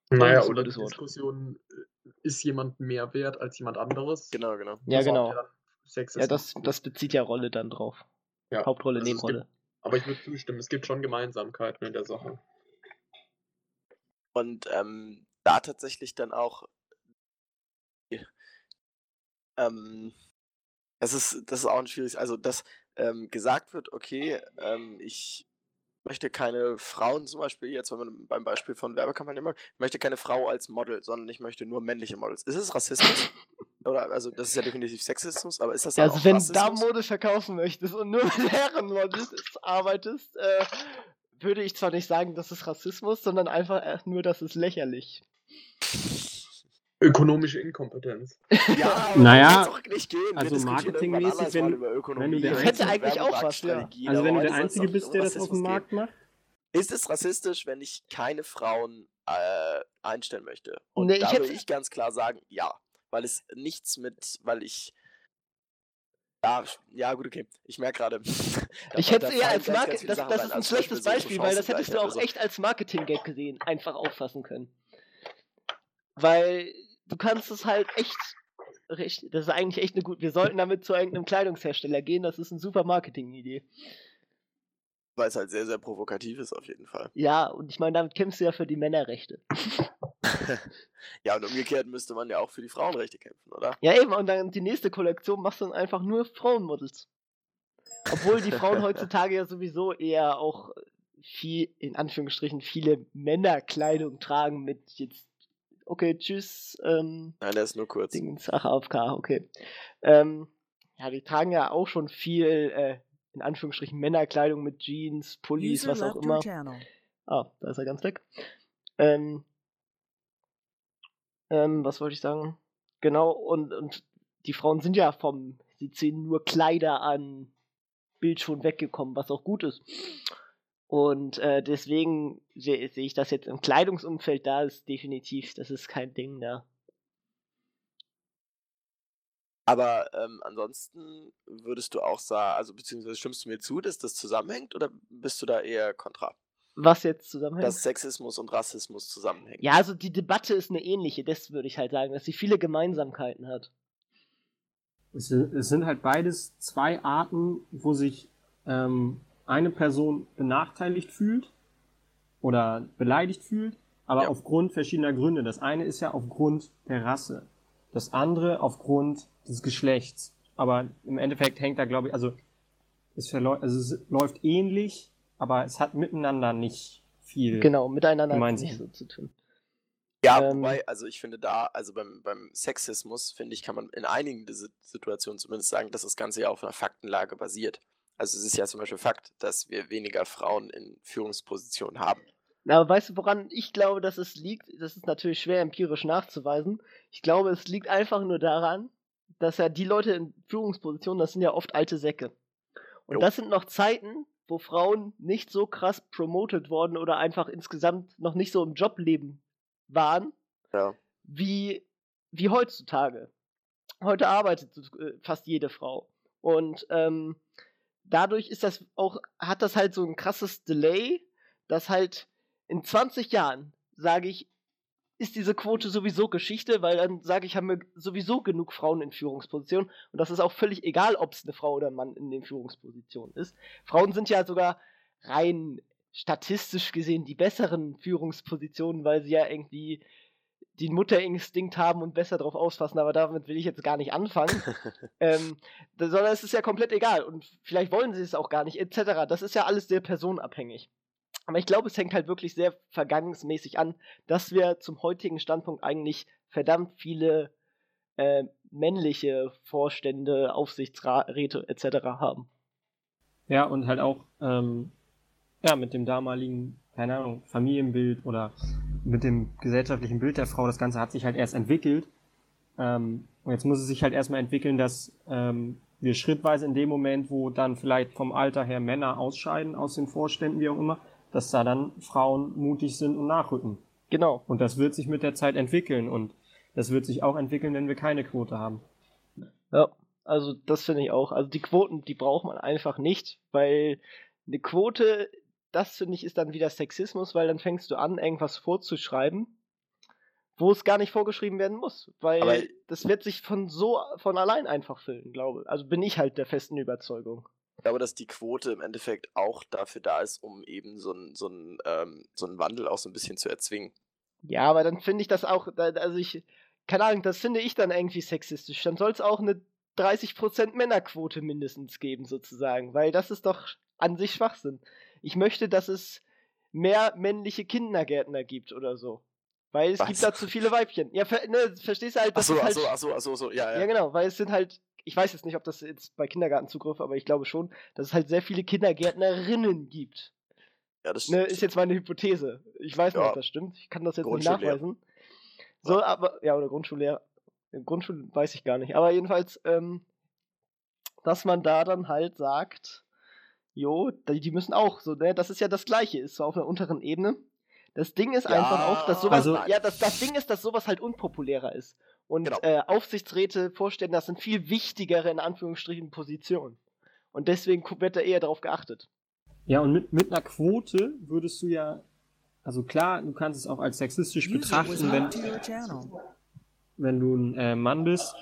Speaker 4: Naja, oder die. Diskussion, äh, ist jemand mehr wert als jemand anderes?
Speaker 2: Genau, genau.
Speaker 1: Ja,
Speaker 4: Das hat
Speaker 1: genau. Ja, das, das bezieht ja Rolle dann drauf.
Speaker 4: Ja,
Speaker 1: Hauptrolle,
Speaker 4: also es gibt-
Speaker 1: Nebenrolle.
Speaker 4: Aber ich würde zustimmen, es gibt schon Gemeinsamkeiten in der Sache.
Speaker 2: Und ähm, da tatsächlich dann auch. Ähm, es ist, das ist auch ein schwieriges, also dass ähm, gesagt wird, okay, ähm, ich möchte keine Frauen zum Beispiel, jetzt wenn man beim Beispiel von Werbekampagnen immer, ich möchte keine Frau als Model, sondern ich möchte nur männliche Models. Ist es Rassismus? *laughs* Oder, also das ist ja definitiv Sexismus, aber ist das
Speaker 1: Ja,
Speaker 2: dann
Speaker 1: also wenn du
Speaker 2: Rassismus?
Speaker 1: Damenmode verkaufen möchtest und nur *laughs* mit Herrenmodels arbeitest, äh, würde ich zwar nicht sagen, das ist Rassismus, sondern einfach äh, nur, das ist lächerlich.
Speaker 4: Ökonomische Inkompetenz.
Speaker 2: Ja, *laughs*
Speaker 3: Naja, also marketingmäßig, wenn-
Speaker 2: mal über Ökonomie
Speaker 3: wenn du der Einzige-
Speaker 1: eigentlich auch was, ja.
Speaker 3: Also wenn du der Einzige bist, der das auf dem. Markt macht?
Speaker 2: Ist es rassistisch, wenn ich keine Frauen äh, einstellen möchte? Und
Speaker 1: Nee, ich
Speaker 2: da
Speaker 1: hätte-
Speaker 2: würde ich ganz klar sagen, ja. Weil es nichts mit, weil ich. Ja, ja gut, okay. Ich merke gerade. *laughs*
Speaker 1: Ich hätte es eher als Marketing, das, das ist ein schlechtes Beispiel, weil das hättest du auch
Speaker 2: also,
Speaker 1: echt als Marketing-Gag gesehen, einfach auffassen können. Weil du kannst es halt echt, recht, das ist eigentlich echt eine gute, wir sollten damit zu irgendeinem Kleidungshersteller gehen, das ist eine super Marketing-Idee.
Speaker 2: Weil es halt sehr, sehr provokativ ist, auf jeden Fall.
Speaker 1: Ja, und ich meine, damit kämpfst du ja für die Männerrechte. *laughs*
Speaker 2: ja, und umgekehrt müsste man ja auch für die Frauenrechte kämpfen, oder?
Speaker 1: Ja, eben, und dann die nächste Kollektion machst du dann einfach nur Frauenmodels. Obwohl die Frauen *laughs* heutzutage ja sowieso eher auch viel, in Anführungsstrichen, viele Männerkleidung tragen mit jetzt, okay, tschüss, ähm,
Speaker 2: Nein, der ist nur kurz.
Speaker 1: Dingens, ach, AFK, okay. Ähm, ja, die tragen ja auch schon viel, äh, in Anführungsstrichen, Männerkleidung mit Jeans, Pullis,
Speaker 5: User
Speaker 1: was auch immer. Ah, da ist er ganz weg. Ähm, ähm, was wollte ich sagen? Genau, und, und die Frauen sind ja vom, sie ziehen nur Kleider an, Bild schon weggekommen, was auch gut ist. Und äh, deswegen sehe seh ich das jetzt im Kleidungsumfeld, da ist definitiv, das ist kein Ding da.
Speaker 2: Aber ähm, ansonsten würdest du auch sagen, also beziehungsweise stimmst du mir zu, dass das zusammenhängt oder bist du da eher kontra?
Speaker 1: Was jetzt zusammenhängt?
Speaker 2: Dass Sexismus und Rassismus zusammenhängen.
Speaker 1: ja, also die Debatte ist eine ähnliche, das würde ich halt sagen, dass sie viele Gemeinsamkeiten hat.
Speaker 3: Es, sind- es sind halt beides zwei Arten, wo sich ähm, eine Person benachteiligt fühlt oder beleidigt fühlt, aber
Speaker 2: Ja.
Speaker 3: aufgrund verschiedener Gründe. Das eine ist ja aufgrund der Rasse, das andere aufgrund des Geschlechts. Aber im Endeffekt hängt da, glaube ich, also es, also es läuft ähnlich, aber es hat miteinander nicht viel.
Speaker 1: Genau, miteinander
Speaker 3: Gemeinsam.
Speaker 1: nicht so zu tun.
Speaker 2: Ja,
Speaker 1: Ähm,
Speaker 2: wobei, also ich finde da, also beim, beim Sexismus, finde ich, kann man in einigen Situationen zumindest sagen, dass das Ganze ja auf einer Faktenlage basiert. Also es ist ja zum Beispiel Fakt, dass wir weniger Frauen in Führungspositionen haben.
Speaker 1: Aber weißt du, woran ich glaube, dass es liegt? Das ist natürlich schwer empirisch nachzuweisen. Ich glaube, es liegt einfach nur daran, dass ja die Leute in Führungspositionen, das sind ja oft alte Säcke. Und
Speaker 2: Jo.
Speaker 1: das sind noch Zeiten, wo Frauen nicht so krass promoted worden oder einfach insgesamt noch nicht so im Jobleben waren,
Speaker 2: Ja.
Speaker 1: wie, wie heutzutage. Heute arbeitet äh, fast jede Frau. Und ähm, dadurch ist das auch, hat das halt so ein krasses Delay, dass halt in 20 Jahren, sage ich, ist diese Quote sowieso Geschichte, weil dann sage ich, haben wir sowieso genug Frauen in Führungspositionen und das ist auch völlig egal, ob es eine Frau oder ein Mann in den Führungspositionen ist. Frauen sind ja sogar rein statistisch gesehen die besseren Führungspositionen, weil sie ja irgendwie die einen Mutterinstinkt haben und besser drauf ausfassen, aber damit will ich jetzt gar nicht anfangen. *laughs* ähm, sondern es ist ja komplett egal und vielleicht wollen sie es auch gar nicht, etc. Das ist ja alles sehr personenabhängig. Aber ich glaube, es hängt halt wirklich sehr vergangensmäßig an, dass wir zum heutigen Standpunkt eigentlich verdammt viele äh, männliche Vorstände, Aufsichtsräte etc. haben.
Speaker 3: Ja, und halt auch ähm, ja, mit dem damaligen, keine Ahnung, Familienbild oder mit dem gesellschaftlichen Bild der Frau, das Ganze hat sich halt erst entwickelt. Ähm, und jetzt muss es sich halt erstmal entwickeln, dass ähm, wir schrittweise in dem Moment, wo dann vielleicht vom Alter her Männer ausscheiden aus den Vorständen, wie auch immer, dass da dann Frauen mutig sind und nachrücken.
Speaker 1: Genau.
Speaker 3: Und das wird sich mit der Zeit entwickeln und das wird sich auch entwickeln, wenn wir keine Quote haben.
Speaker 1: Ja, also das finde ich auch. Also die Quoten, die braucht man einfach nicht, weil eine Quote das finde ich ist dann wieder Sexismus, weil dann fängst du an, irgendwas vorzuschreiben, wo es gar nicht vorgeschrieben werden muss, weil Aber das wird sich von so von allein einfach füllen, glaube. Also bin ich halt der festen Überzeugung.
Speaker 2: Ich glaube, dass die Quote im Endeffekt auch dafür da ist, um eben so einen so ähm, so Wandel auch so ein bisschen zu erzwingen.
Speaker 1: Ja, aber dann finde ich das auch, also ich, keine Ahnung, das finde ich dann irgendwie sexistisch. Dann soll es auch eine 30% Männerquote mindestens geben, sozusagen, weil das ist doch an sich Schwachsinn ich möchte, dass es mehr männliche Kindergärtner gibt oder so. Weil es Was? gibt da zu viele Weibchen. Ja, ver ne, verstehst du halt,
Speaker 2: das ach
Speaker 1: halt,
Speaker 2: so, ach so, ach so, ach so, ja, ja.
Speaker 1: Ja, genau, weil es sind halt, ich weiß jetzt nicht, ob das jetzt bei Kindergartenzugriff, aber ich glaube schon, dass es halt sehr viele Kindergärtnerinnen gibt. Ja, das ne, ist jetzt meine Hypothese. Ich weiß nicht, ja. ob das stimmt. Ich kann das jetzt nicht nachweisen. So, ja. aber, ja, oder Grundschullehrer. Grundschule weiß ich gar nicht. Aber jedenfalls, ähm, dass man da dann halt sagt, jo, die müssen auch so, ne? Das ist ja das Gleiche, ist so auf einer unteren Ebene. Das Ding ist ja, einfach auch, dass sowas, also, ja, das, das Ding ist, dass sowas halt unpopulärer ist. Und genau. äh, Aufsichtsräte, Vorstände, das sind viel wichtigere, in Anführungsstrichen, Positionen. Und deswegen wird da eher darauf geachtet.
Speaker 3: Ja, und mit, mit einer Quote würdest du ja, also klar, du kannst es auch als sexistisch betrachten, wenn, wenn du ein äh, Mann bist.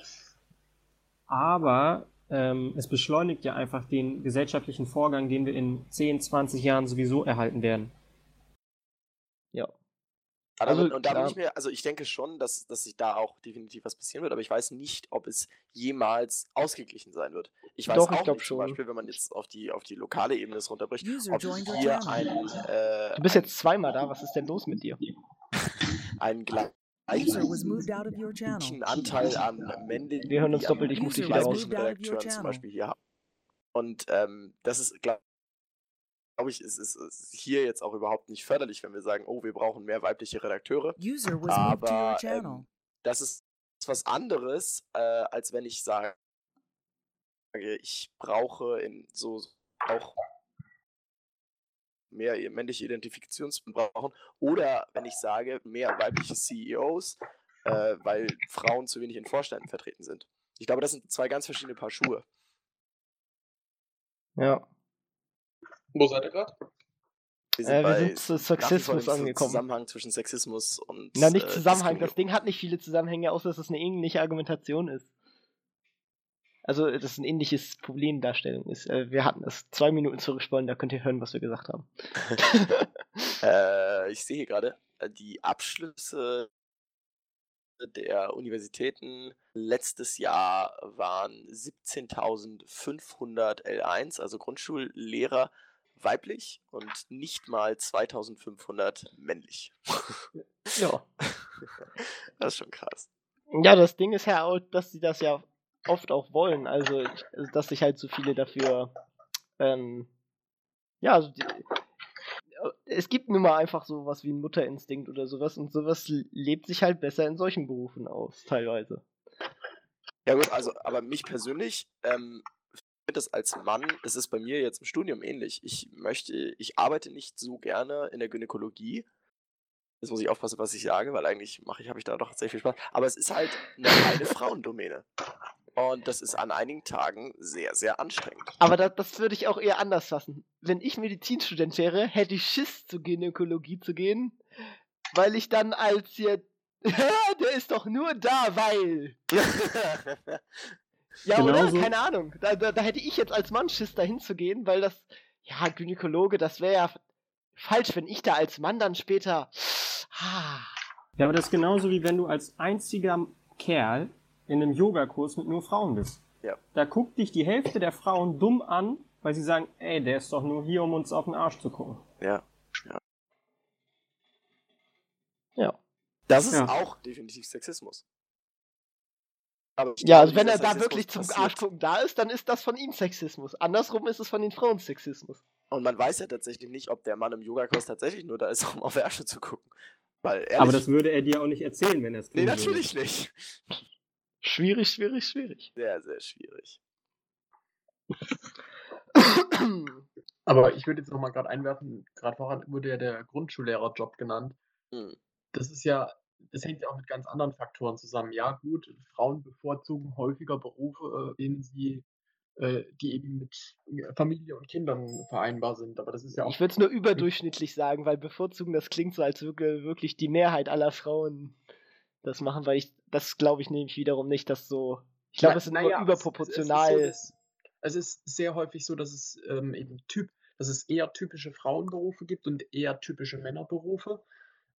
Speaker 3: Aber ähm, es beschleunigt ja einfach den gesellschaftlichen Vorgang, den wir in 10, 20 Jahren sowieso erhalten werden.
Speaker 1: Ja.
Speaker 2: Also, und da bin ich mir, also ich denke schon, dass, dass sich da auch definitiv was passieren wird, aber ich weiß nicht, ob es jemals ausgeglichen sein wird. Ich weiß Doch, auch ich nicht, schon. zum Beispiel, wenn man jetzt auf die, auf die lokale Ebene das runterbricht, ob hier ein... Äh,
Speaker 1: du bist jetzt zweimal da, was ist denn los mit dir? *laughs*
Speaker 2: ein gleichen Anteil an männlichen
Speaker 1: Wir hören uns doppelt, ich muss dich wieder
Speaker 2: raus. Redakteuren zum Beispiel hier haben. Und ähm, das ist, glaube glaub ich, ist, ist, ist, hier jetzt auch überhaupt nicht förderlich, wenn wir sagen, oh, wir brauchen mehr weibliche Redakteure. Aber ähm, das ist was anderes, äh, als wenn ich sage, ich brauche in so auch mehr männliche Identifikation brauchen. Oder wenn ich sage, mehr weibliche CEOs, äh, weil Frauen zu wenig in Vorständen vertreten sind. Ich glaube, das sind zwei ganz verschiedene Paar Schuhe.
Speaker 1: Ja.
Speaker 4: Wo seid ihr gerade?
Speaker 1: Wir sind, äh, wir sind zu Sexismus angekommen.
Speaker 2: Zusammenhang zwischen Sexismus und.
Speaker 1: Na, nicht äh, Zusammenhang. Das Ding hat nicht viele Zusammenhänge, außer dass es eine ähnliche Argumentation ist. Also, das ist ein ähnliches Problemdarstellung ist. Äh, wir hatten es zwei Minuten zurückgesponnen, da könnt ihr hören, was wir gesagt haben. *laughs*
Speaker 2: äh, ich sehe hier gerade, äh, die Abschlüsse der Universitäten letztes Jahr waren 17.500 L1, also Grundschullehrer weiblich und nicht mal 2.500 männlich.
Speaker 1: ja. *laughs*
Speaker 2: Das ist schon krass.
Speaker 1: Ja, das Ding ist ja auch, dass sie das ja oft auch wollen. Also, dass sich halt so viele dafür, ähm, ja, also die, es gibt nun mal einfach sowas wie ein Mutterinstinkt oder sowas und sowas lebt sich halt besser in solchen Berufen aus, teilweise.
Speaker 2: Ja gut, also, aber mich persönlich, ähm, das als Mann, das ist bei mir jetzt im Studium ähnlich. Ich möchte, ich arbeite nicht so gerne in der Gynäkologie. Jetzt muss ich aufpassen, was ich sage, weil eigentlich mache ich, habe ich da doch sehr viel Spaß. Aber es ist halt eine reine Frauendomäne. Und das ist an einigen Tagen sehr, sehr anstrengend.
Speaker 1: Aber das, das würde ich auch eher anders fassen. Wenn ich Medizinstudent wäre, hätte ich Schiss, zur Gynäkologie zu gehen, weil ich dann als hier. *laughs* der ist doch nur da, weil. *laughs* ja, genau oder? So. Keine Ahnung. Da, da, da, hätte ich jetzt als Mann Schiss, dahin zu gehen, weil das. Ja, Gynäkologe, das wäre ja falsch, wenn ich da als Mann dann später. Ah,
Speaker 3: Ja, aber das ist genauso wie wenn du als einziger Kerl in einem Yogakurs mit nur Frauen bist.
Speaker 2: Ja.
Speaker 3: Da guckt dich die Hälfte der Frauen dumm an, weil sie sagen, ey, der ist doch nur hier, um uns auf den Arsch zu gucken.
Speaker 2: Ja.
Speaker 1: Ja.
Speaker 2: Das ist
Speaker 3: Ja.
Speaker 2: auch definitiv Sexismus. Aber
Speaker 1: Ja, also wenn er da wirklich zum
Speaker 2: passiert-
Speaker 1: Arschgucken da ist, dann ist das von ihm Sexismus. Andersrum ist es von den Frauen Sexismus.
Speaker 2: Und man weiß ja tatsächlich nicht, ob der Mann im Yogakurs tatsächlich nur da ist, um auf Ärsche zu gucken. Weil ehrlich,
Speaker 3: Aber das würde er dir auch nicht erzählen, wenn er es
Speaker 2: nee,
Speaker 3: würde.
Speaker 2: natürlich nicht.
Speaker 1: Schwierig, schwierig, schwierig.
Speaker 2: Sehr, sehr schwierig.
Speaker 4: Aber ich würde jetzt noch mal gerade einwerfen, gerade vorhin wurde ja der Grundschullehrerjob genannt.
Speaker 2: Hm.
Speaker 4: Das ist ja, das hängt ja auch mit ganz anderen Faktoren zusammen. Ja, gut, Frauen bevorzugen häufiger Berufe, äh, denen sie, äh, die eben mit Familie und Kindern vereinbar sind. Aber das ist ja auch
Speaker 1: Ich würde es nur überdurchschnittlich sagen, weil bevorzugen, das klingt so, als würde wirklich die Mehrheit aller Frauen das machen, weil ich, das glaube ich nämlich wiederum nicht, dass so. Ich glaube, es sind
Speaker 4: naja,
Speaker 1: überproportional.
Speaker 4: Es, es, ist so, dass, es ist sehr häufig so, dass es ähm, eben typ, dass es eher typische Frauenberufe gibt und eher typische Männerberufe.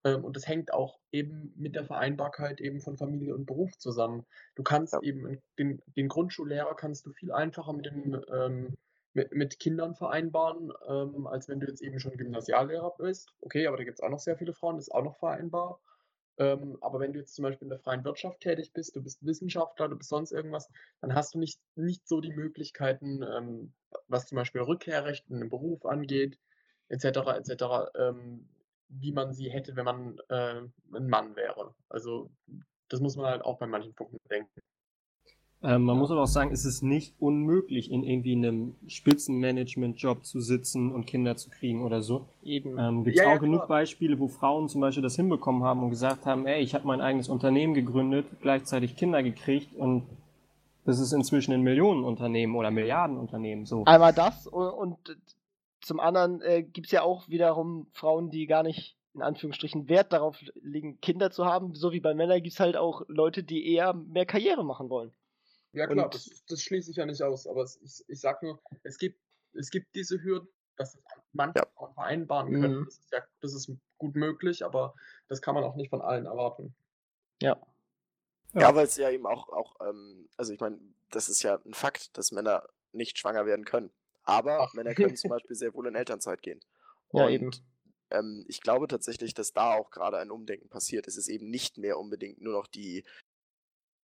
Speaker 4: Ähm, und das hängt auch eben mit der Vereinbarkeit eben von Familie und Beruf zusammen. Du kannst
Speaker 2: Ja.
Speaker 4: eben den, den Grundschullehrer kannst du viel einfacher mit dem ähm, mit, mit Kindern vereinbaren, ähm, als wenn du jetzt eben schon Gymnasiallehrer bist. Okay, aber da gibt es auch noch sehr viele Frauen, das ist auch noch vereinbar. Ähm, aber wenn du jetzt zum Beispiel in der freien Wirtschaft tätig bist, du bist Wissenschaftler, du bist sonst irgendwas, dann hast du nicht, nicht so die Möglichkeiten, ähm, was zum Beispiel Rückkehrrecht in einem Beruf angeht, etc., etc., ähm, wie man sie hätte, wenn man äh, ein Mann wäre. Also das muss man halt auch bei manchen Punkten bedenken.
Speaker 3: Ähm, man muss aber auch sagen, es ist nicht unmöglich, in irgendwie einem Spitzenmanagement-Job zu sitzen und Kinder zu kriegen oder so.
Speaker 1: Eben.
Speaker 3: Ähm, Gibt es
Speaker 4: Ja, ja,
Speaker 3: auch genug
Speaker 4: klar.
Speaker 3: Beispiele, wo Frauen zum Beispiel das hinbekommen haben und gesagt haben, ey, ich habe mein eigenes Unternehmen gegründet, gleichzeitig Kinder gekriegt und das ist inzwischen ein Millionenunternehmen oder Milliardenunternehmen. So.
Speaker 1: Einmal das und, und zum anderen äh, gibt es ja auch wiederum Frauen, die gar nicht in Anführungsstrichen Wert darauf legen, Kinder zu haben. So wie bei Männern gibt es halt auch Leute, die eher mehr Karriere machen wollen.
Speaker 4: Ja klar,
Speaker 1: Und-
Speaker 4: das, das schließe ich ja nicht aus, aber es, ich, ich sag nur, es gibt, es gibt diese Hürden, dass das manche
Speaker 2: Ja.
Speaker 4: Frauen vereinbaren können.
Speaker 1: Mhm.
Speaker 4: Das ist ja, das ist gut möglich, aber das kann man auch nicht von allen erwarten.
Speaker 1: Ja.
Speaker 3: Ja.
Speaker 2: Ja, weil es ja eben auch, auch ähm, also ich meine, das ist ja ein Fakt, dass Männer nicht schwanger werden können. Aber
Speaker 4: Ach.
Speaker 2: Männer können zum *laughs* Beispiel sehr wohl in Elternzeit gehen.
Speaker 1: Ja,
Speaker 2: Und,
Speaker 1: eben.
Speaker 2: Ähm, ich glaube tatsächlich, dass da auch gerade ein Umdenken passiert. Es ist eben nicht mehr unbedingt nur noch die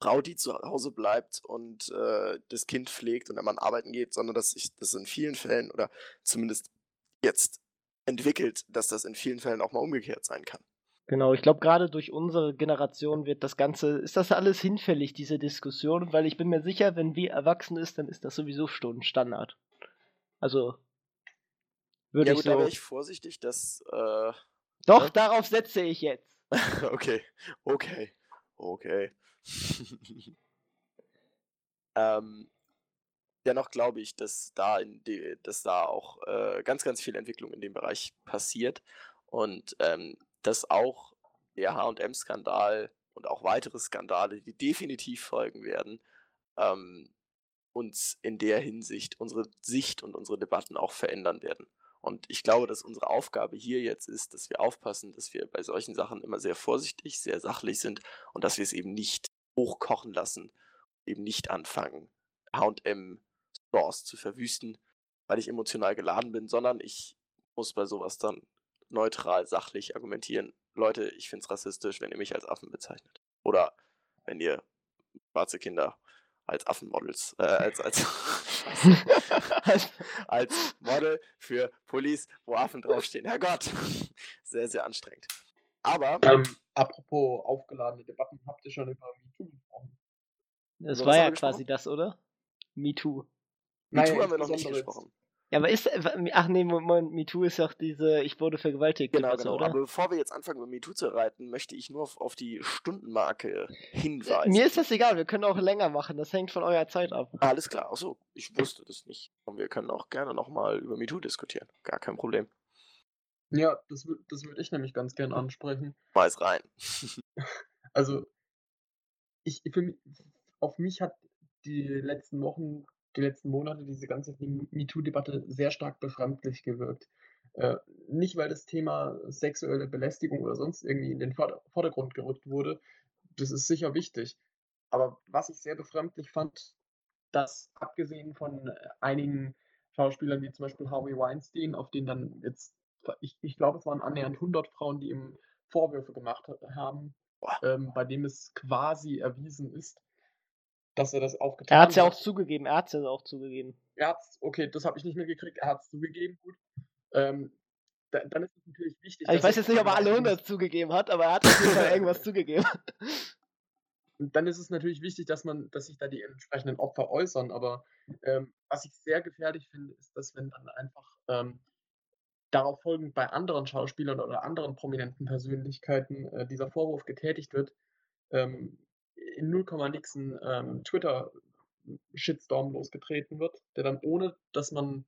Speaker 2: Frau, die zu Hause bleibt und äh, das Kind pflegt und der Mann arbeiten geht, sondern dass sich das in vielen Fällen oder zumindest jetzt entwickelt, dass das in vielen Fällen auch mal umgekehrt sein kann.
Speaker 1: Genau, ich glaube, gerade durch unsere Generation wird das Ganze, ist das alles hinfällig, diese Diskussion, weil ich bin mir sicher, wenn wir erwachsen ist, dann ist das sowieso schon Standard. Also, würde
Speaker 2: ja
Speaker 1: ich
Speaker 2: gut, da
Speaker 1: so.
Speaker 2: wäre ich vorsichtig, dass äh,
Speaker 1: Doch,
Speaker 2: Ja.
Speaker 1: darauf setze ich jetzt. *laughs*
Speaker 2: okay, okay, okay. *laughs* ähm, dennoch glaube ich, dass da, die, dass da auch äh, ganz, ganz viel Entwicklung in dem Bereich passiert und ähm, dass auch der H&M-Skandal und auch weitere Skandale, die definitiv folgen werden, ähm, uns in der Hinsicht unsere Sicht und unsere Debatten auch verändern werden. Und ich glaube, dass unsere Aufgabe hier jetzt ist, dass wir aufpassen, dass wir bei solchen Sachen immer sehr vorsichtig, sehr sachlich sind und dass wir es eben nicht hochkochen lassen, eben nicht anfangen, H&M-Stores zu verwüsten, weil ich emotional geladen bin, sondern ich muss bei sowas dann neutral, sachlich argumentieren. Leute, ich finde es rassistisch, wenn ihr mich als Affen bezeichnet. Oder wenn ihr schwarze Kinder als Affenmodels, äh, als, als, *laughs* Scheiße. als Model für Pullis, wo Affen draufstehen. Herrgott, sehr, sehr anstrengend. Aber
Speaker 4: Ähm, apropos aufgeladene Debatten, habt ihr schon über MeToo gesprochen?
Speaker 1: Das war ja quasi das, oder? Me Too.
Speaker 2: MeToo
Speaker 4: Naja,
Speaker 2: haben wir noch nicht gesprochen.
Speaker 1: Ja, aber ist. äh, Ach nee, Moment, MeToo ist doch diese, ich wurde vergewaltigt.
Speaker 2: Genau,
Speaker 1: Debatte,
Speaker 2: genau.
Speaker 1: oder?
Speaker 2: Aber bevor wir jetzt anfangen, über MeToo zu reiten, möchte ich nur auf, auf die Stundenmarke hinweisen.
Speaker 1: Mir ist das egal, wir können auch länger machen, das hängt von eurer Zeit ab.
Speaker 2: Alles klar, achso, ich wusste das nicht. Und wir können auch gerne nochmal über MeToo diskutieren. Gar kein Problem.
Speaker 4: Ja, das, das würde ich nämlich ganz gern ansprechen.
Speaker 2: Weiß rein. *laughs*
Speaker 4: Also, ich, für mich, auf mich hat die letzten Wochen, die letzten Monate diese ganze MeToo-Debatte sehr stark befremdlich gewirkt. Äh, nicht, weil das Thema sexuelle Belästigung oder sonst irgendwie in den Vorder Vordergrund gerückt wurde. Das ist sicher wichtig. Aber was ich sehr befremdlich fand, dass abgesehen von einigen Schauspielern wie zum Beispiel Harvey Weinstein, auf den dann jetzt, ich, ich glaube, es waren annähernd 100 Frauen, die ihm Vorwürfe gemacht haben, ähm, bei dem es quasi erwiesen ist, dass er das aufgetan
Speaker 1: hat. Er hat es ja auch zugegeben, er hat es ja auch zugegeben.
Speaker 4: Er hat's, okay, das habe ich nicht mitgekriegt, er hat es zugegeben, gut. Ähm, da, dann ist es natürlich wichtig.
Speaker 1: Also ich weiß jetzt nicht, ob er alle 100 zugegeben hat, aber er hat auf jeden Fall irgendwas *laughs* zugegeben.
Speaker 4: Und dann ist es natürlich wichtig, dass man, dass sich da die entsprechenden Opfer äußern. Aber ähm, was ich sehr gefährlich finde, ist, dass wenn dann einfach ähm, darauf folgend bei anderen Schauspielern oder anderen prominenten Persönlichkeiten äh, dieser Vorwurf getätigt wird, ähm, in 0, nix ein ähm, Twitter-Shitstorm losgetreten wird, der dann ohne, dass man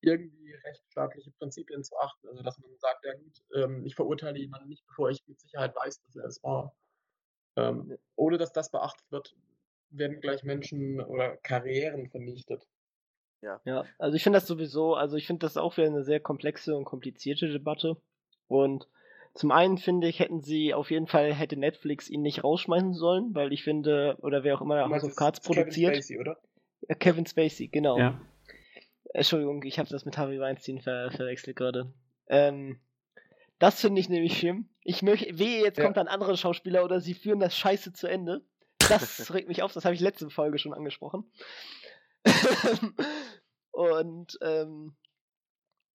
Speaker 4: irgendwie rechtsstaatliche Prinzipien zu achten, also dass man sagt, ja gut, ähm, ich verurteile jemanden nicht, bevor ich mit Sicherheit weiß, dass er es war. Ähm, ohne dass das beachtet wird, werden gleich Menschen oder Karrieren vernichtet.
Speaker 1: Ja. ja, also ich finde das sowieso, also ich finde das auch wieder eine sehr komplexe und komplizierte Debatte. Und zum einen finde ich, hätten sie auf jeden Fall, hätte Netflix ihn nicht rausschmeißen sollen, weil ich finde, oder wer auch immer House of Cards produziert. Kevin Spacey, oder? Ja, Kevin Spacey, genau. Ja. Entschuldigung, ich habe das mit Harvey Weinstein ver verwechselt gerade. Ähm, das finde ich nämlich schlimm. Ich möchte, wehe, jetzt ja. kommt ein anderer Schauspieler oder sie führen das Scheiße zu Ende. Das *laughs* regt mich auf, das habe ich letzte Folge schon angesprochen. *laughs* Und ähm,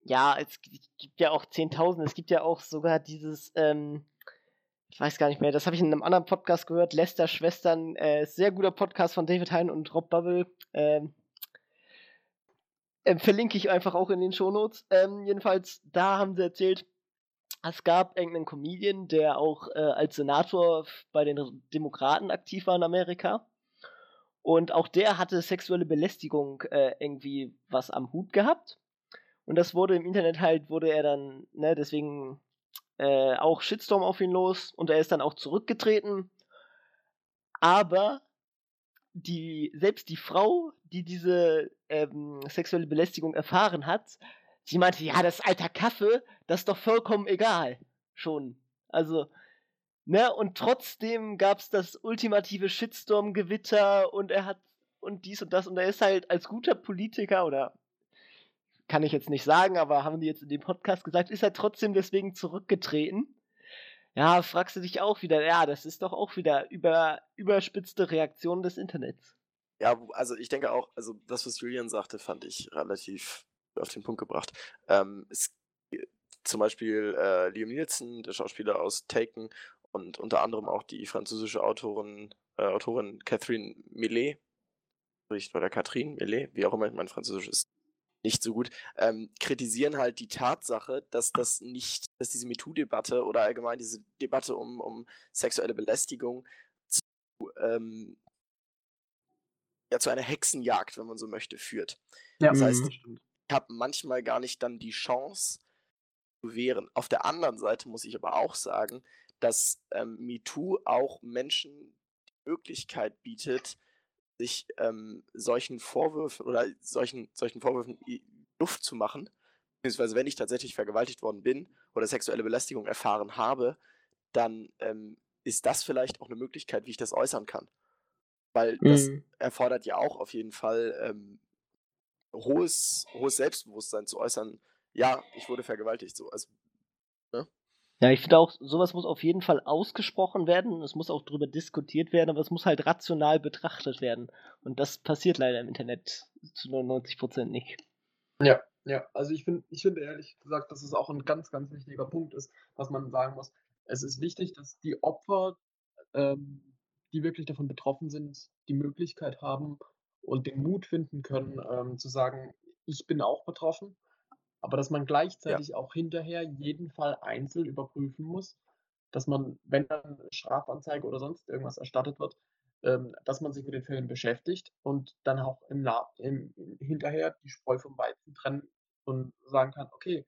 Speaker 1: ja, es gibt ja auch 10.000, es gibt ja auch sogar dieses, ähm, ich weiß gar nicht mehr, das habe ich in einem anderen Podcast gehört, Lester Schwestern, äh, sehr guter Podcast von David Hein und Rob Bubble. Ähm, äh, verlinke ich einfach auch in den Shownotes. Ähm, jedenfalls, da haben sie erzählt, es gab irgendeinen Comedian, der auch äh, als Senator bei den Demokraten aktiv war in Amerika. Und auch der hatte sexuelle Belästigung äh, irgendwie was am Hut gehabt. Und das wurde im Internet halt, wurde er dann, ne, deswegen äh, auch Shitstorm auf ihn los und er ist dann auch zurückgetreten. Aber die, selbst die Frau, die diese ähm, sexuelle Belästigung erfahren hat, Sie meinte, ja, das alter Kaffee, das ist doch vollkommen egal. Schon. Also, ne, und trotzdem gab's das ultimative Shitstorm-Gewitter und er hat und dies und das und er ist halt als guter Politiker oder kann ich jetzt nicht sagen, aber haben die jetzt in dem Podcast gesagt, ist er trotzdem deswegen zurückgetreten. Ja, fragst du dich auch wieder, ja, das ist doch auch wieder über, überspitzte Reaktion des Internets.
Speaker 2: Ja, also ich denke auch, also das, was Julian sagte, fand ich relativ auf den Punkt gebracht. Ähm, es, zum Beispiel äh, Liam Nielsen, der Schauspieler aus Taken und unter anderem auch die französische Autorin, äh, Autorin Catherine Millet, oder Catherine Millet, wie auch immer, mein Französisch ist nicht so gut, ähm, kritisieren halt die Tatsache, dass das nicht, dass diese MeToo-Debatte oder allgemein diese Debatte um, um sexuelle Belästigung zu, ähm, ja, zu einer Hexenjagd, wenn man so möchte, führt. Ja, das heißt, mhm habe manchmal gar nicht dann die Chance wehren. Auf der anderen Seite muss ich aber auch sagen, dass ähm, MeToo auch Menschen die Möglichkeit bietet, sich ähm, solchen Vorwürfen oder solchen, solchen Vorwürfen Luft zu machen. Beziehungsweise wenn ich tatsächlich vergewaltigt worden bin oder sexuelle Belästigung erfahren habe, dann ähm, ist das vielleicht auch eine Möglichkeit, wie ich das äußern kann. Weil mhm. das erfordert ja auch auf jeden Fall ähm, hohes, hohes Selbstbewusstsein zu äußern, ja, ich wurde vergewaltigt, so. Also,
Speaker 1: ne? Ja, ich finde auch, sowas muss auf jeden Fall ausgesprochen werden. Es muss auch darüber diskutiert werden, aber es muss halt rational betrachtet werden. Und das passiert leider im Internet zu 99% nicht.
Speaker 4: Ja, ja. Also ich finde, ich finde ehrlich gesagt, dass es auch ein ganz, ganz wichtiger Punkt ist, was man sagen muss. Es ist wichtig, dass die Opfer, ähm, die wirklich davon betroffen sind, die Möglichkeit haben, und den Mut finden können, ähm, zu sagen, ich bin auch betroffen, aber dass man gleichzeitig ja. auch hinterher jeden Fall einzeln überprüfen muss, dass man, wenn dann Strafanzeige oder sonst irgendwas erstattet wird, ähm, dass man sich mit den Fällen beschäftigt und dann auch im, im, hinterher die Spreu vom Weizen trennen und sagen kann, okay,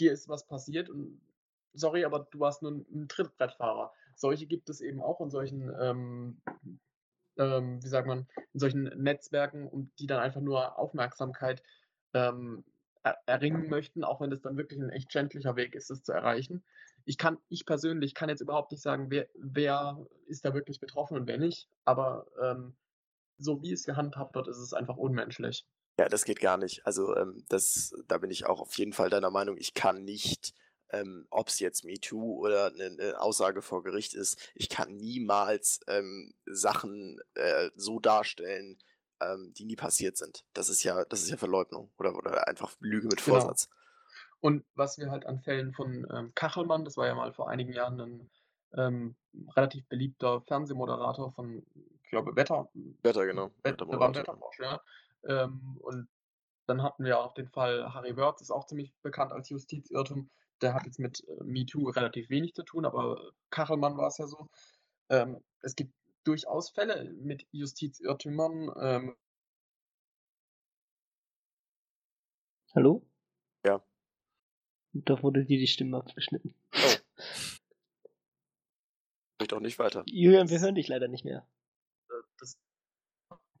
Speaker 4: dir ist was passiert und sorry, aber du warst nur ein Trittbrettfahrer. Solche gibt es eben auch in solchen ähm, ähm, wie sagt man, in solchen Netzwerken, um die dann einfach nur Aufmerksamkeit ähm, erringen möchten, auch wenn das dann wirklich ein echt schändlicher Weg ist, das zu erreichen. Ich kann, ich persönlich kann jetzt überhaupt nicht sagen, wer, wer ist da wirklich betroffen und wer nicht, aber ähm, so wie es gehandhabt wird, ist es einfach unmenschlich.
Speaker 2: Ja, das geht gar nicht. Also ähm, das, da bin ich auch auf jeden Fall deiner Meinung. Ich kann nicht, ähm, ob es jetzt MeToo oder eine, eine Aussage vor Gericht ist, ich kann niemals ähm, Sachen äh, so darstellen, ähm, die nie passiert sind. Das ist ja, das ist ja Verleugnung oder, oder einfach Lüge mit
Speaker 4: Genau.
Speaker 2: Vorsatz.
Speaker 4: Und was wir halt an Fällen von ähm, Kachelmann, das war ja mal vor einigen Jahren ein ähm, relativ beliebter Fernsehmoderator von, ich glaube, Wetter,
Speaker 2: Wetter, genau.
Speaker 4: Wett, der war im Wetterfrosch, ja. Ähm, und dann hatten wir auch den Fall Harry Wörth, ist auch ziemlich bekannt als Justizirrtum. Der hat jetzt mit äh, MeToo relativ wenig zu tun, aber Kachelmann war es ja so. Ähm, es gibt durchaus Fälle mit Justizirrtümern. Ähm,
Speaker 1: Hallo?
Speaker 2: Ja.
Speaker 1: Da wurde dir die Stimme abgeschnitten. *laughs*
Speaker 2: Spricht auch nicht weiter.
Speaker 1: Julian, wir hören dich leider nicht mehr.
Speaker 4: äh, das,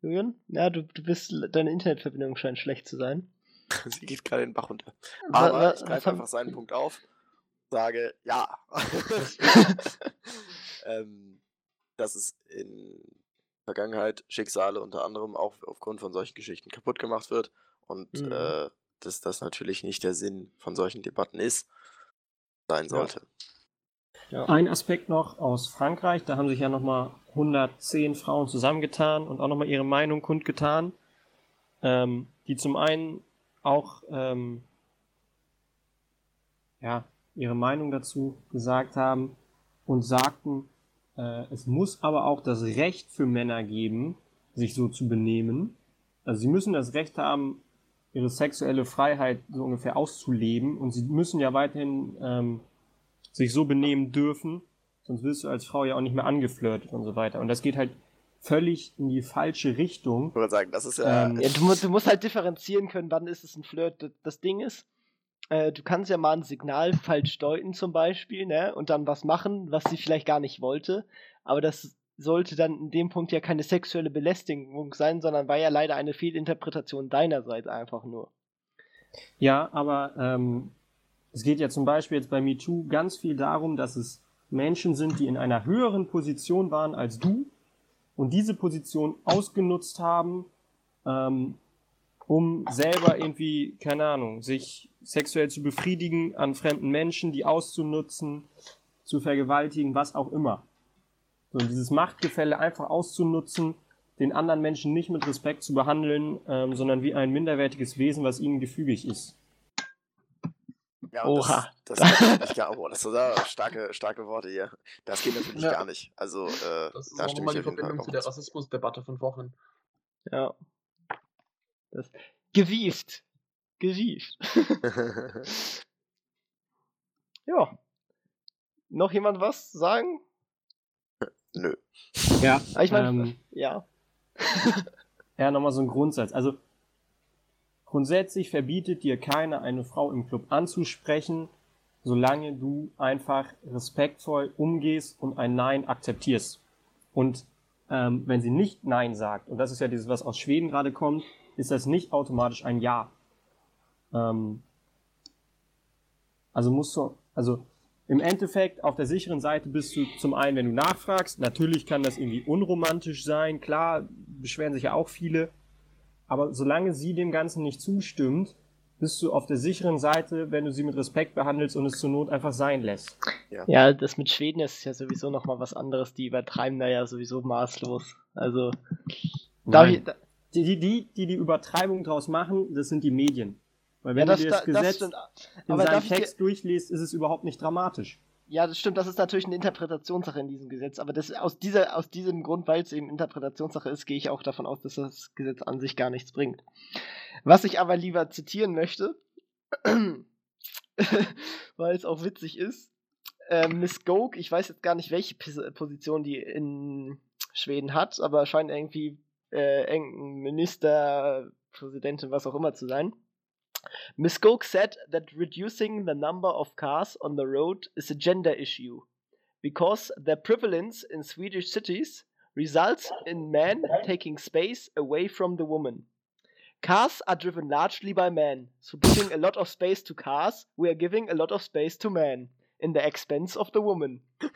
Speaker 1: Julian? Ja, du, du bist, deine Internetverbindung scheint schlecht zu sein. *laughs*
Speaker 2: Sie geht gerade den Bach runter. Aber
Speaker 1: wa-
Speaker 2: ich
Speaker 1: was
Speaker 2: greife einfach seinen Punkt auf, sage ja. *laughs* ähm, dass es in Vergangenheit Schicksale unter anderem auch aufgrund von solchen Geschichten kaputt gemacht wird und
Speaker 1: Mhm.
Speaker 2: äh, dass das natürlich nicht der Sinn von solchen Debatten ist, sein sollte.
Speaker 3: Ein Aspekt noch aus Frankreich, da haben sich ja nochmal 110 Frauen zusammengetan und auch nochmal ihre Meinung kundgetan, ähm, die zum einen auch ähm, ja, ihre Meinung dazu gesagt haben und sagten, äh, es muss aber auch das Recht für Männer geben, sich so zu benehmen. Also sie müssen das Recht haben, ihre sexuelle Freiheit so ungefähr auszuleben und sie müssen ja weiterhin ähm, sich so benehmen dürfen, sonst wirst du als Frau ja auch nicht mehr angeflirtet und so weiter. Und das geht halt völlig in die falsche Richtung.
Speaker 2: Ich würde sagen, das ist ja.
Speaker 3: Ähm,
Speaker 1: Ja, du, du musst halt differenzieren können, wann ist es ein Flirt. Das Ding ist, äh, du kannst ja mal ein Signal falsch deuten zum Beispiel, ne? Und dann was machen, was sie vielleicht gar nicht wollte. Aber das sollte dann in dem Punkt ja keine sexuelle Belästigung sein, sondern war ja leider eine Fehlinterpretation deinerseits einfach nur.
Speaker 3: Ja, aber ähm, es geht ja zum Beispiel jetzt bei MeToo ganz viel darum, dass es Menschen sind, die in einer höheren Position waren als du und diese Position ausgenutzt haben, ähm, um selber irgendwie, keine Ahnung, sich sexuell zu befriedigen an fremden Menschen, die auszunutzen, zu vergewaltigen, was auch immer. So, dieses Machtgefälle einfach auszunutzen, den anderen Menschen nicht mit Respekt zu behandeln, ähm, sondern wie ein minderwertiges Wesen, was ihnen gefügig ist.
Speaker 2: Ja,
Speaker 1: Oha.
Speaker 2: Das, das geht natürlich gar, oh, das sind da starke, starke Worte hier. Das geht natürlich
Speaker 4: Ja.
Speaker 2: gar nicht. Also, äh,
Speaker 4: das ist
Speaker 2: da
Speaker 4: auch nochmal die Verbindung zu der. Rassismusdebatte von vorhin.
Speaker 1: Ja. Das gewieft. Gewieft. *laughs* ja. Noch jemand was sagen?
Speaker 2: Nö.
Speaker 3: Ja,
Speaker 1: Ah, ich meine,
Speaker 3: ähm,
Speaker 1: ja. *laughs*
Speaker 3: ja, nochmal so ein Grundsatz. Also grundsätzlich verbietet dir keiner, eine Frau im Club anzusprechen, solange du einfach respektvoll umgehst und ein Nein akzeptierst. Und ähm, wenn sie nicht Nein sagt, und das ist ja dieses, was aus Schweden gerade kommt, ist das nicht automatisch ein Ja. Ähm, also musst du, also im Endeffekt auf der sicheren Seite bist du zum einen, wenn du nachfragst, natürlich kann das irgendwie unromantisch sein, klar, beschweren sich ja auch viele, aber solange sie dem Ganzen nicht zustimmt, bist du auf der sicheren Seite, wenn du sie mit Respekt behandelst und es zur Not einfach sein lässt.
Speaker 1: Ja, das mit Schweden ist ja sowieso nochmal was anderes. Die übertreiben da ja sowieso maßlos. Also, darf
Speaker 3: Nein.
Speaker 1: ich, da,
Speaker 3: Die, die, die, die die Übertreibung draus machen, das sind die Medien. Weil
Speaker 1: ja,
Speaker 3: wenn
Speaker 1: das,
Speaker 3: du dir das
Speaker 1: da, das
Speaker 3: Gesetz
Speaker 1: stimmt.
Speaker 3: in seinem Text durchliest, ist es überhaupt nicht dramatisch.
Speaker 1: ja, das stimmt. Das ist natürlich eine Interpretationssache in diesem Gesetz. Aber das, aus, dieser, aus diesem Grund, weil es eben Interpretationssache ist, gehe ich auch davon aus, dass das Gesetz an sich gar nichts bringt. Was ich aber lieber zitieren möchte, *clears throat* weil es auch witzig ist, äh, Miss Goke, ich weiß jetzt gar nicht, welche Position die in Schweden hat, aber scheint irgendwie äh, irgendein Minister, Präsidentin, was auch immer zu sein. Miss Goke said that reducing the number of cars on the road is a gender issue because their prevalence in Swedish cities results in men taking space away from the woman. Cars are driven largely by men, so giving a lot of space to cars, we are giving a lot of space to men, in the expense of the woman. *laughs*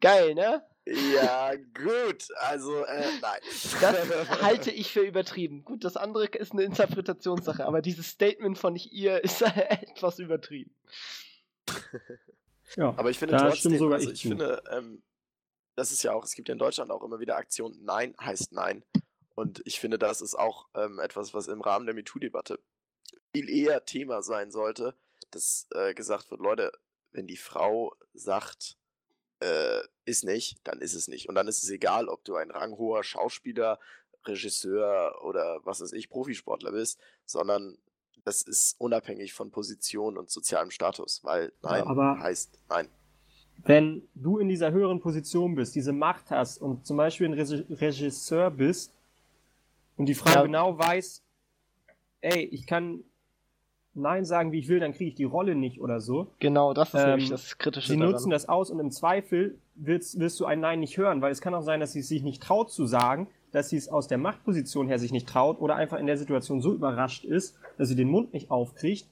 Speaker 1: Geil, ne?
Speaker 2: Ja, gut. Also, äh, nein.
Speaker 1: Das *laughs* halte ich für übertrieben. Gut, das andere ist eine Interpretationssache, aber dieses Statement von ihr *laughs* ist etwas übertrieben.
Speaker 3: Ja,
Speaker 2: Aber ich finde
Speaker 3: da
Speaker 2: trotzdem,
Speaker 3: sogar
Speaker 2: also
Speaker 3: ich
Speaker 2: ich finde, ähm, das ist ja auch, es gibt ja in Deutschland auch immer wieder Aktionen, Nein heißt Nein. Und ich finde, das ist auch ähm, etwas, was im Rahmen der MeToo-Debatte viel eher Thema sein sollte, dass äh, gesagt wird, Leute, wenn die Frau sagt, äh, ist nicht, dann ist es nicht. Und dann ist es egal, ob du ein ranghoher Schauspieler, Regisseur oder was weiß ich, Profisportler bist, sondern das ist unabhängig von Position und sozialem Status, weil Nein
Speaker 3: aber-
Speaker 2: heißt Nein.
Speaker 3: wenn du in dieser höheren Position bist, diese Macht hast und zum Beispiel ein Regi- Regisseur bist und die Frau
Speaker 1: Ja.
Speaker 3: genau weiß, ey, ich kann Nein sagen, wie ich will, dann kriege ich die Rolle nicht oder so.
Speaker 1: Genau, das ist
Speaker 3: Ähm,
Speaker 1: nämlich das Kritische
Speaker 3: Sie
Speaker 1: daran.
Speaker 3: nutzen das aus und im Zweifel wirst, wirst du ein Nein nicht hören, weil es kann auch sein, dass sie es sich nicht traut zu sagen, dass sie es aus der Machtposition her sich nicht traut oder einfach in der Situation so überrascht ist, dass sie den Mund nicht aufkriegt,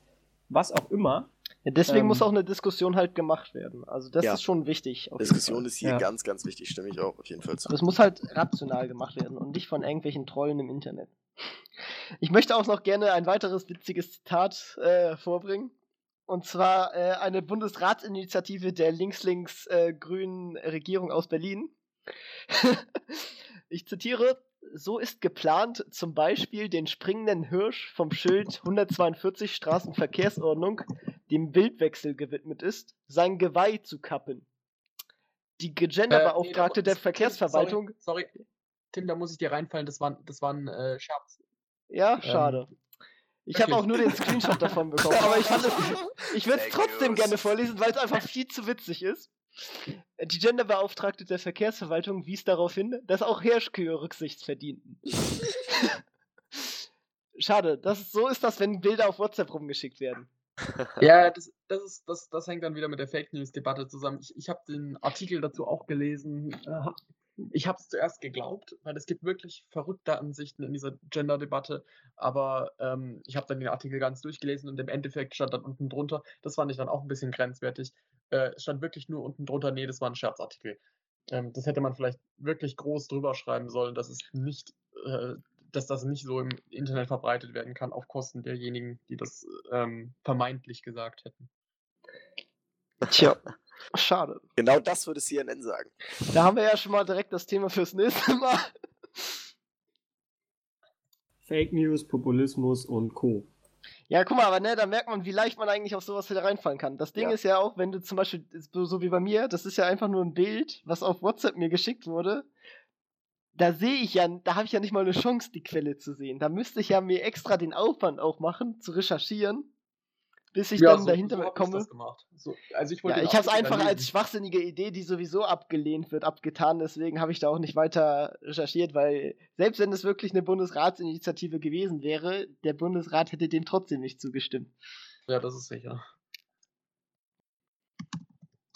Speaker 3: was auch immer.
Speaker 1: Ja, deswegen
Speaker 3: ähm,
Speaker 1: muss auch eine Diskussion halt gemacht werden. Also das
Speaker 2: Ja.
Speaker 1: ist schon wichtig.
Speaker 2: Diskussion ist hier
Speaker 3: Ja.
Speaker 2: ganz, ganz wichtig, stimme ich auch auf jeden Fall zu.
Speaker 1: Das muss halt rational gemacht werden und nicht von irgendwelchen Trollen im Internet. Ich möchte auch noch gerne ein weiteres witziges Zitat äh, vorbringen. Und zwar äh, eine Bundesratsinitiative der links-links-grünen Regierung aus Berlin. *laughs* ich zitiere: So ist geplant, zum Beispiel den springenden Hirsch vom Schild 142 Straßenverkehrsordnung, dem Wildwechsel gewidmet ist, sein Geweih zu kappen. Die Genderbeauftragte
Speaker 4: Äh, nee,
Speaker 1: der Verkehrsverwaltung.
Speaker 4: Sorry, sorry, Tim, da muss ich dir reinfallen, das war, das war ein äh, Scherz.
Speaker 1: Ja, schade. ich habe auch nur den Screenshot davon *laughs* bekommen, aber ich es, ich würde es trotzdem gerne vorlesen, weil es einfach viel zu witzig ist. Die Genderbeauftragte der Verkehrsverwaltung wies darauf hin, dass auch Hirschkühe Rücksicht verdienten. *laughs* Schade, das so ist das, wenn Bilder auf WhatsApp rumgeschickt werden.
Speaker 4: Ja, das, das, ist, das, das hängt dann wieder mit der Fake News-Debatte zusammen. Ich, ich habe den Artikel dazu auch gelesen. Äh, Ich habe es zuerst geglaubt, weil es gibt wirklich verrückte Ansichten in dieser Gender-Debatte. Aber ähm, ich habe dann den Artikel ganz durchgelesen und im Endeffekt stand dann unten drunter, das fand ich dann auch ein bisschen grenzwertig, äh, stand wirklich nur unten drunter, nee, das war ein Scherzartikel. Ähm, das hätte man vielleicht wirklich groß drüber schreiben sollen, dass es nicht, äh, dass das nicht so im Internet verbreitet werden kann, auf Kosten derjenigen, die das ähm, vermeintlich gesagt hätten.
Speaker 1: Tja, *laughs* schade.
Speaker 2: Genau das würde CNN sagen.
Speaker 1: Da haben wir ja schon mal direkt das Thema fürs nächste Mal.
Speaker 3: Fake News, Populismus und Co.
Speaker 1: Ja, guck mal, aber ne, da merkt man, wie leicht man eigentlich auf sowas wieder reinfallen kann. Das Ding
Speaker 2: Ja.
Speaker 1: ist ja auch, wenn du zum Beispiel, so so wie bei mir, das ist ja einfach nur ein Bild, was auf WhatsApp mir geschickt wurde. Da sehe ich ja, da habe ich ja nicht mal eine Chance, die Quelle zu sehen. Da müsste ich ja mir extra den Aufwand auch machen, zu recherchieren, bis ich dann dahinter
Speaker 4: hab ich
Speaker 1: komme.
Speaker 4: das gemacht. So, also ich
Speaker 1: Ja, ich habe es einfach
Speaker 4: dann
Speaker 1: als schwachsinnige Idee, die sowieso abgelehnt wird, abgetan. Deswegen habe ich da auch nicht weiter recherchiert, weil selbst wenn es wirklich eine Bundesratsinitiative gewesen wäre, der Bundesrat hätte dem trotzdem nicht zugestimmt.
Speaker 4: Ja, das ist sicher.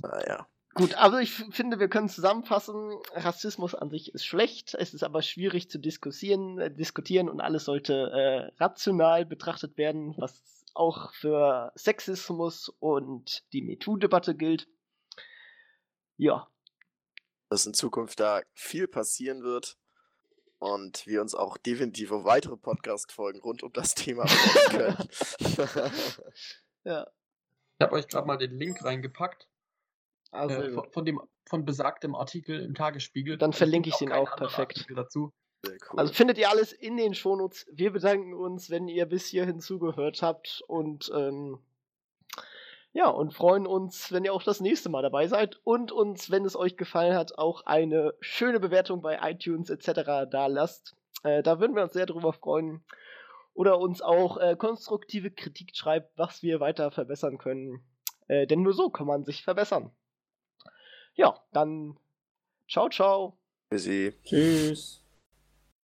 Speaker 2: Naja.
Speaker 1: Gut, also ich finde, wir können zusammenfassen, Rassismus an sich ist schlecht, es ist aber schwierig zu diskutieren, äh, diskutieren und alles sollte äh, rational betrachtet werden, was auch für Sexismus und die MeToo-Debatte gilt. Ja,
Speaker 2: dass in Zukunft da viel passieren wird und wir uns auch definitiv auf weitere Podcast-Folgen rund um das Thema freuen können. *laughs*
Speaker 1: ja,
Speaker 4: Ich habe euch gerade mal den Link reingepackt
Speaker 1: also
Speaker 4: äh, von, von dem von besagtem Artikel im Tagesspiegel.
Speaker 1: Dann verlinke ich den auch
Speaker 4: anderen
Speaker 1: perfekt.
Speaker 2: Cool.
Speaker 1: Also findet ihr alles in den Shownotes. Wir bedanken uns, wenn ihr bis hierhin zugehört habt und ähm, ja, und freuen uns, wenn ihr auch das nächste Mal dabei seid und uns, wenn es euch gefallen hat, auch eine schöne Bewertung bei iTunes etc. da lasst. Äh, da würden wir uns sehr drüber freuen. Oder uns auch äh, konstruktive Kritik schreibt, was wir weiter verbessern können. Äh, denn nur so kann man sich verbessern. Ja, dann ciao, ciao.
Speaker 2: Sie.
Speaker 3: Tschüss.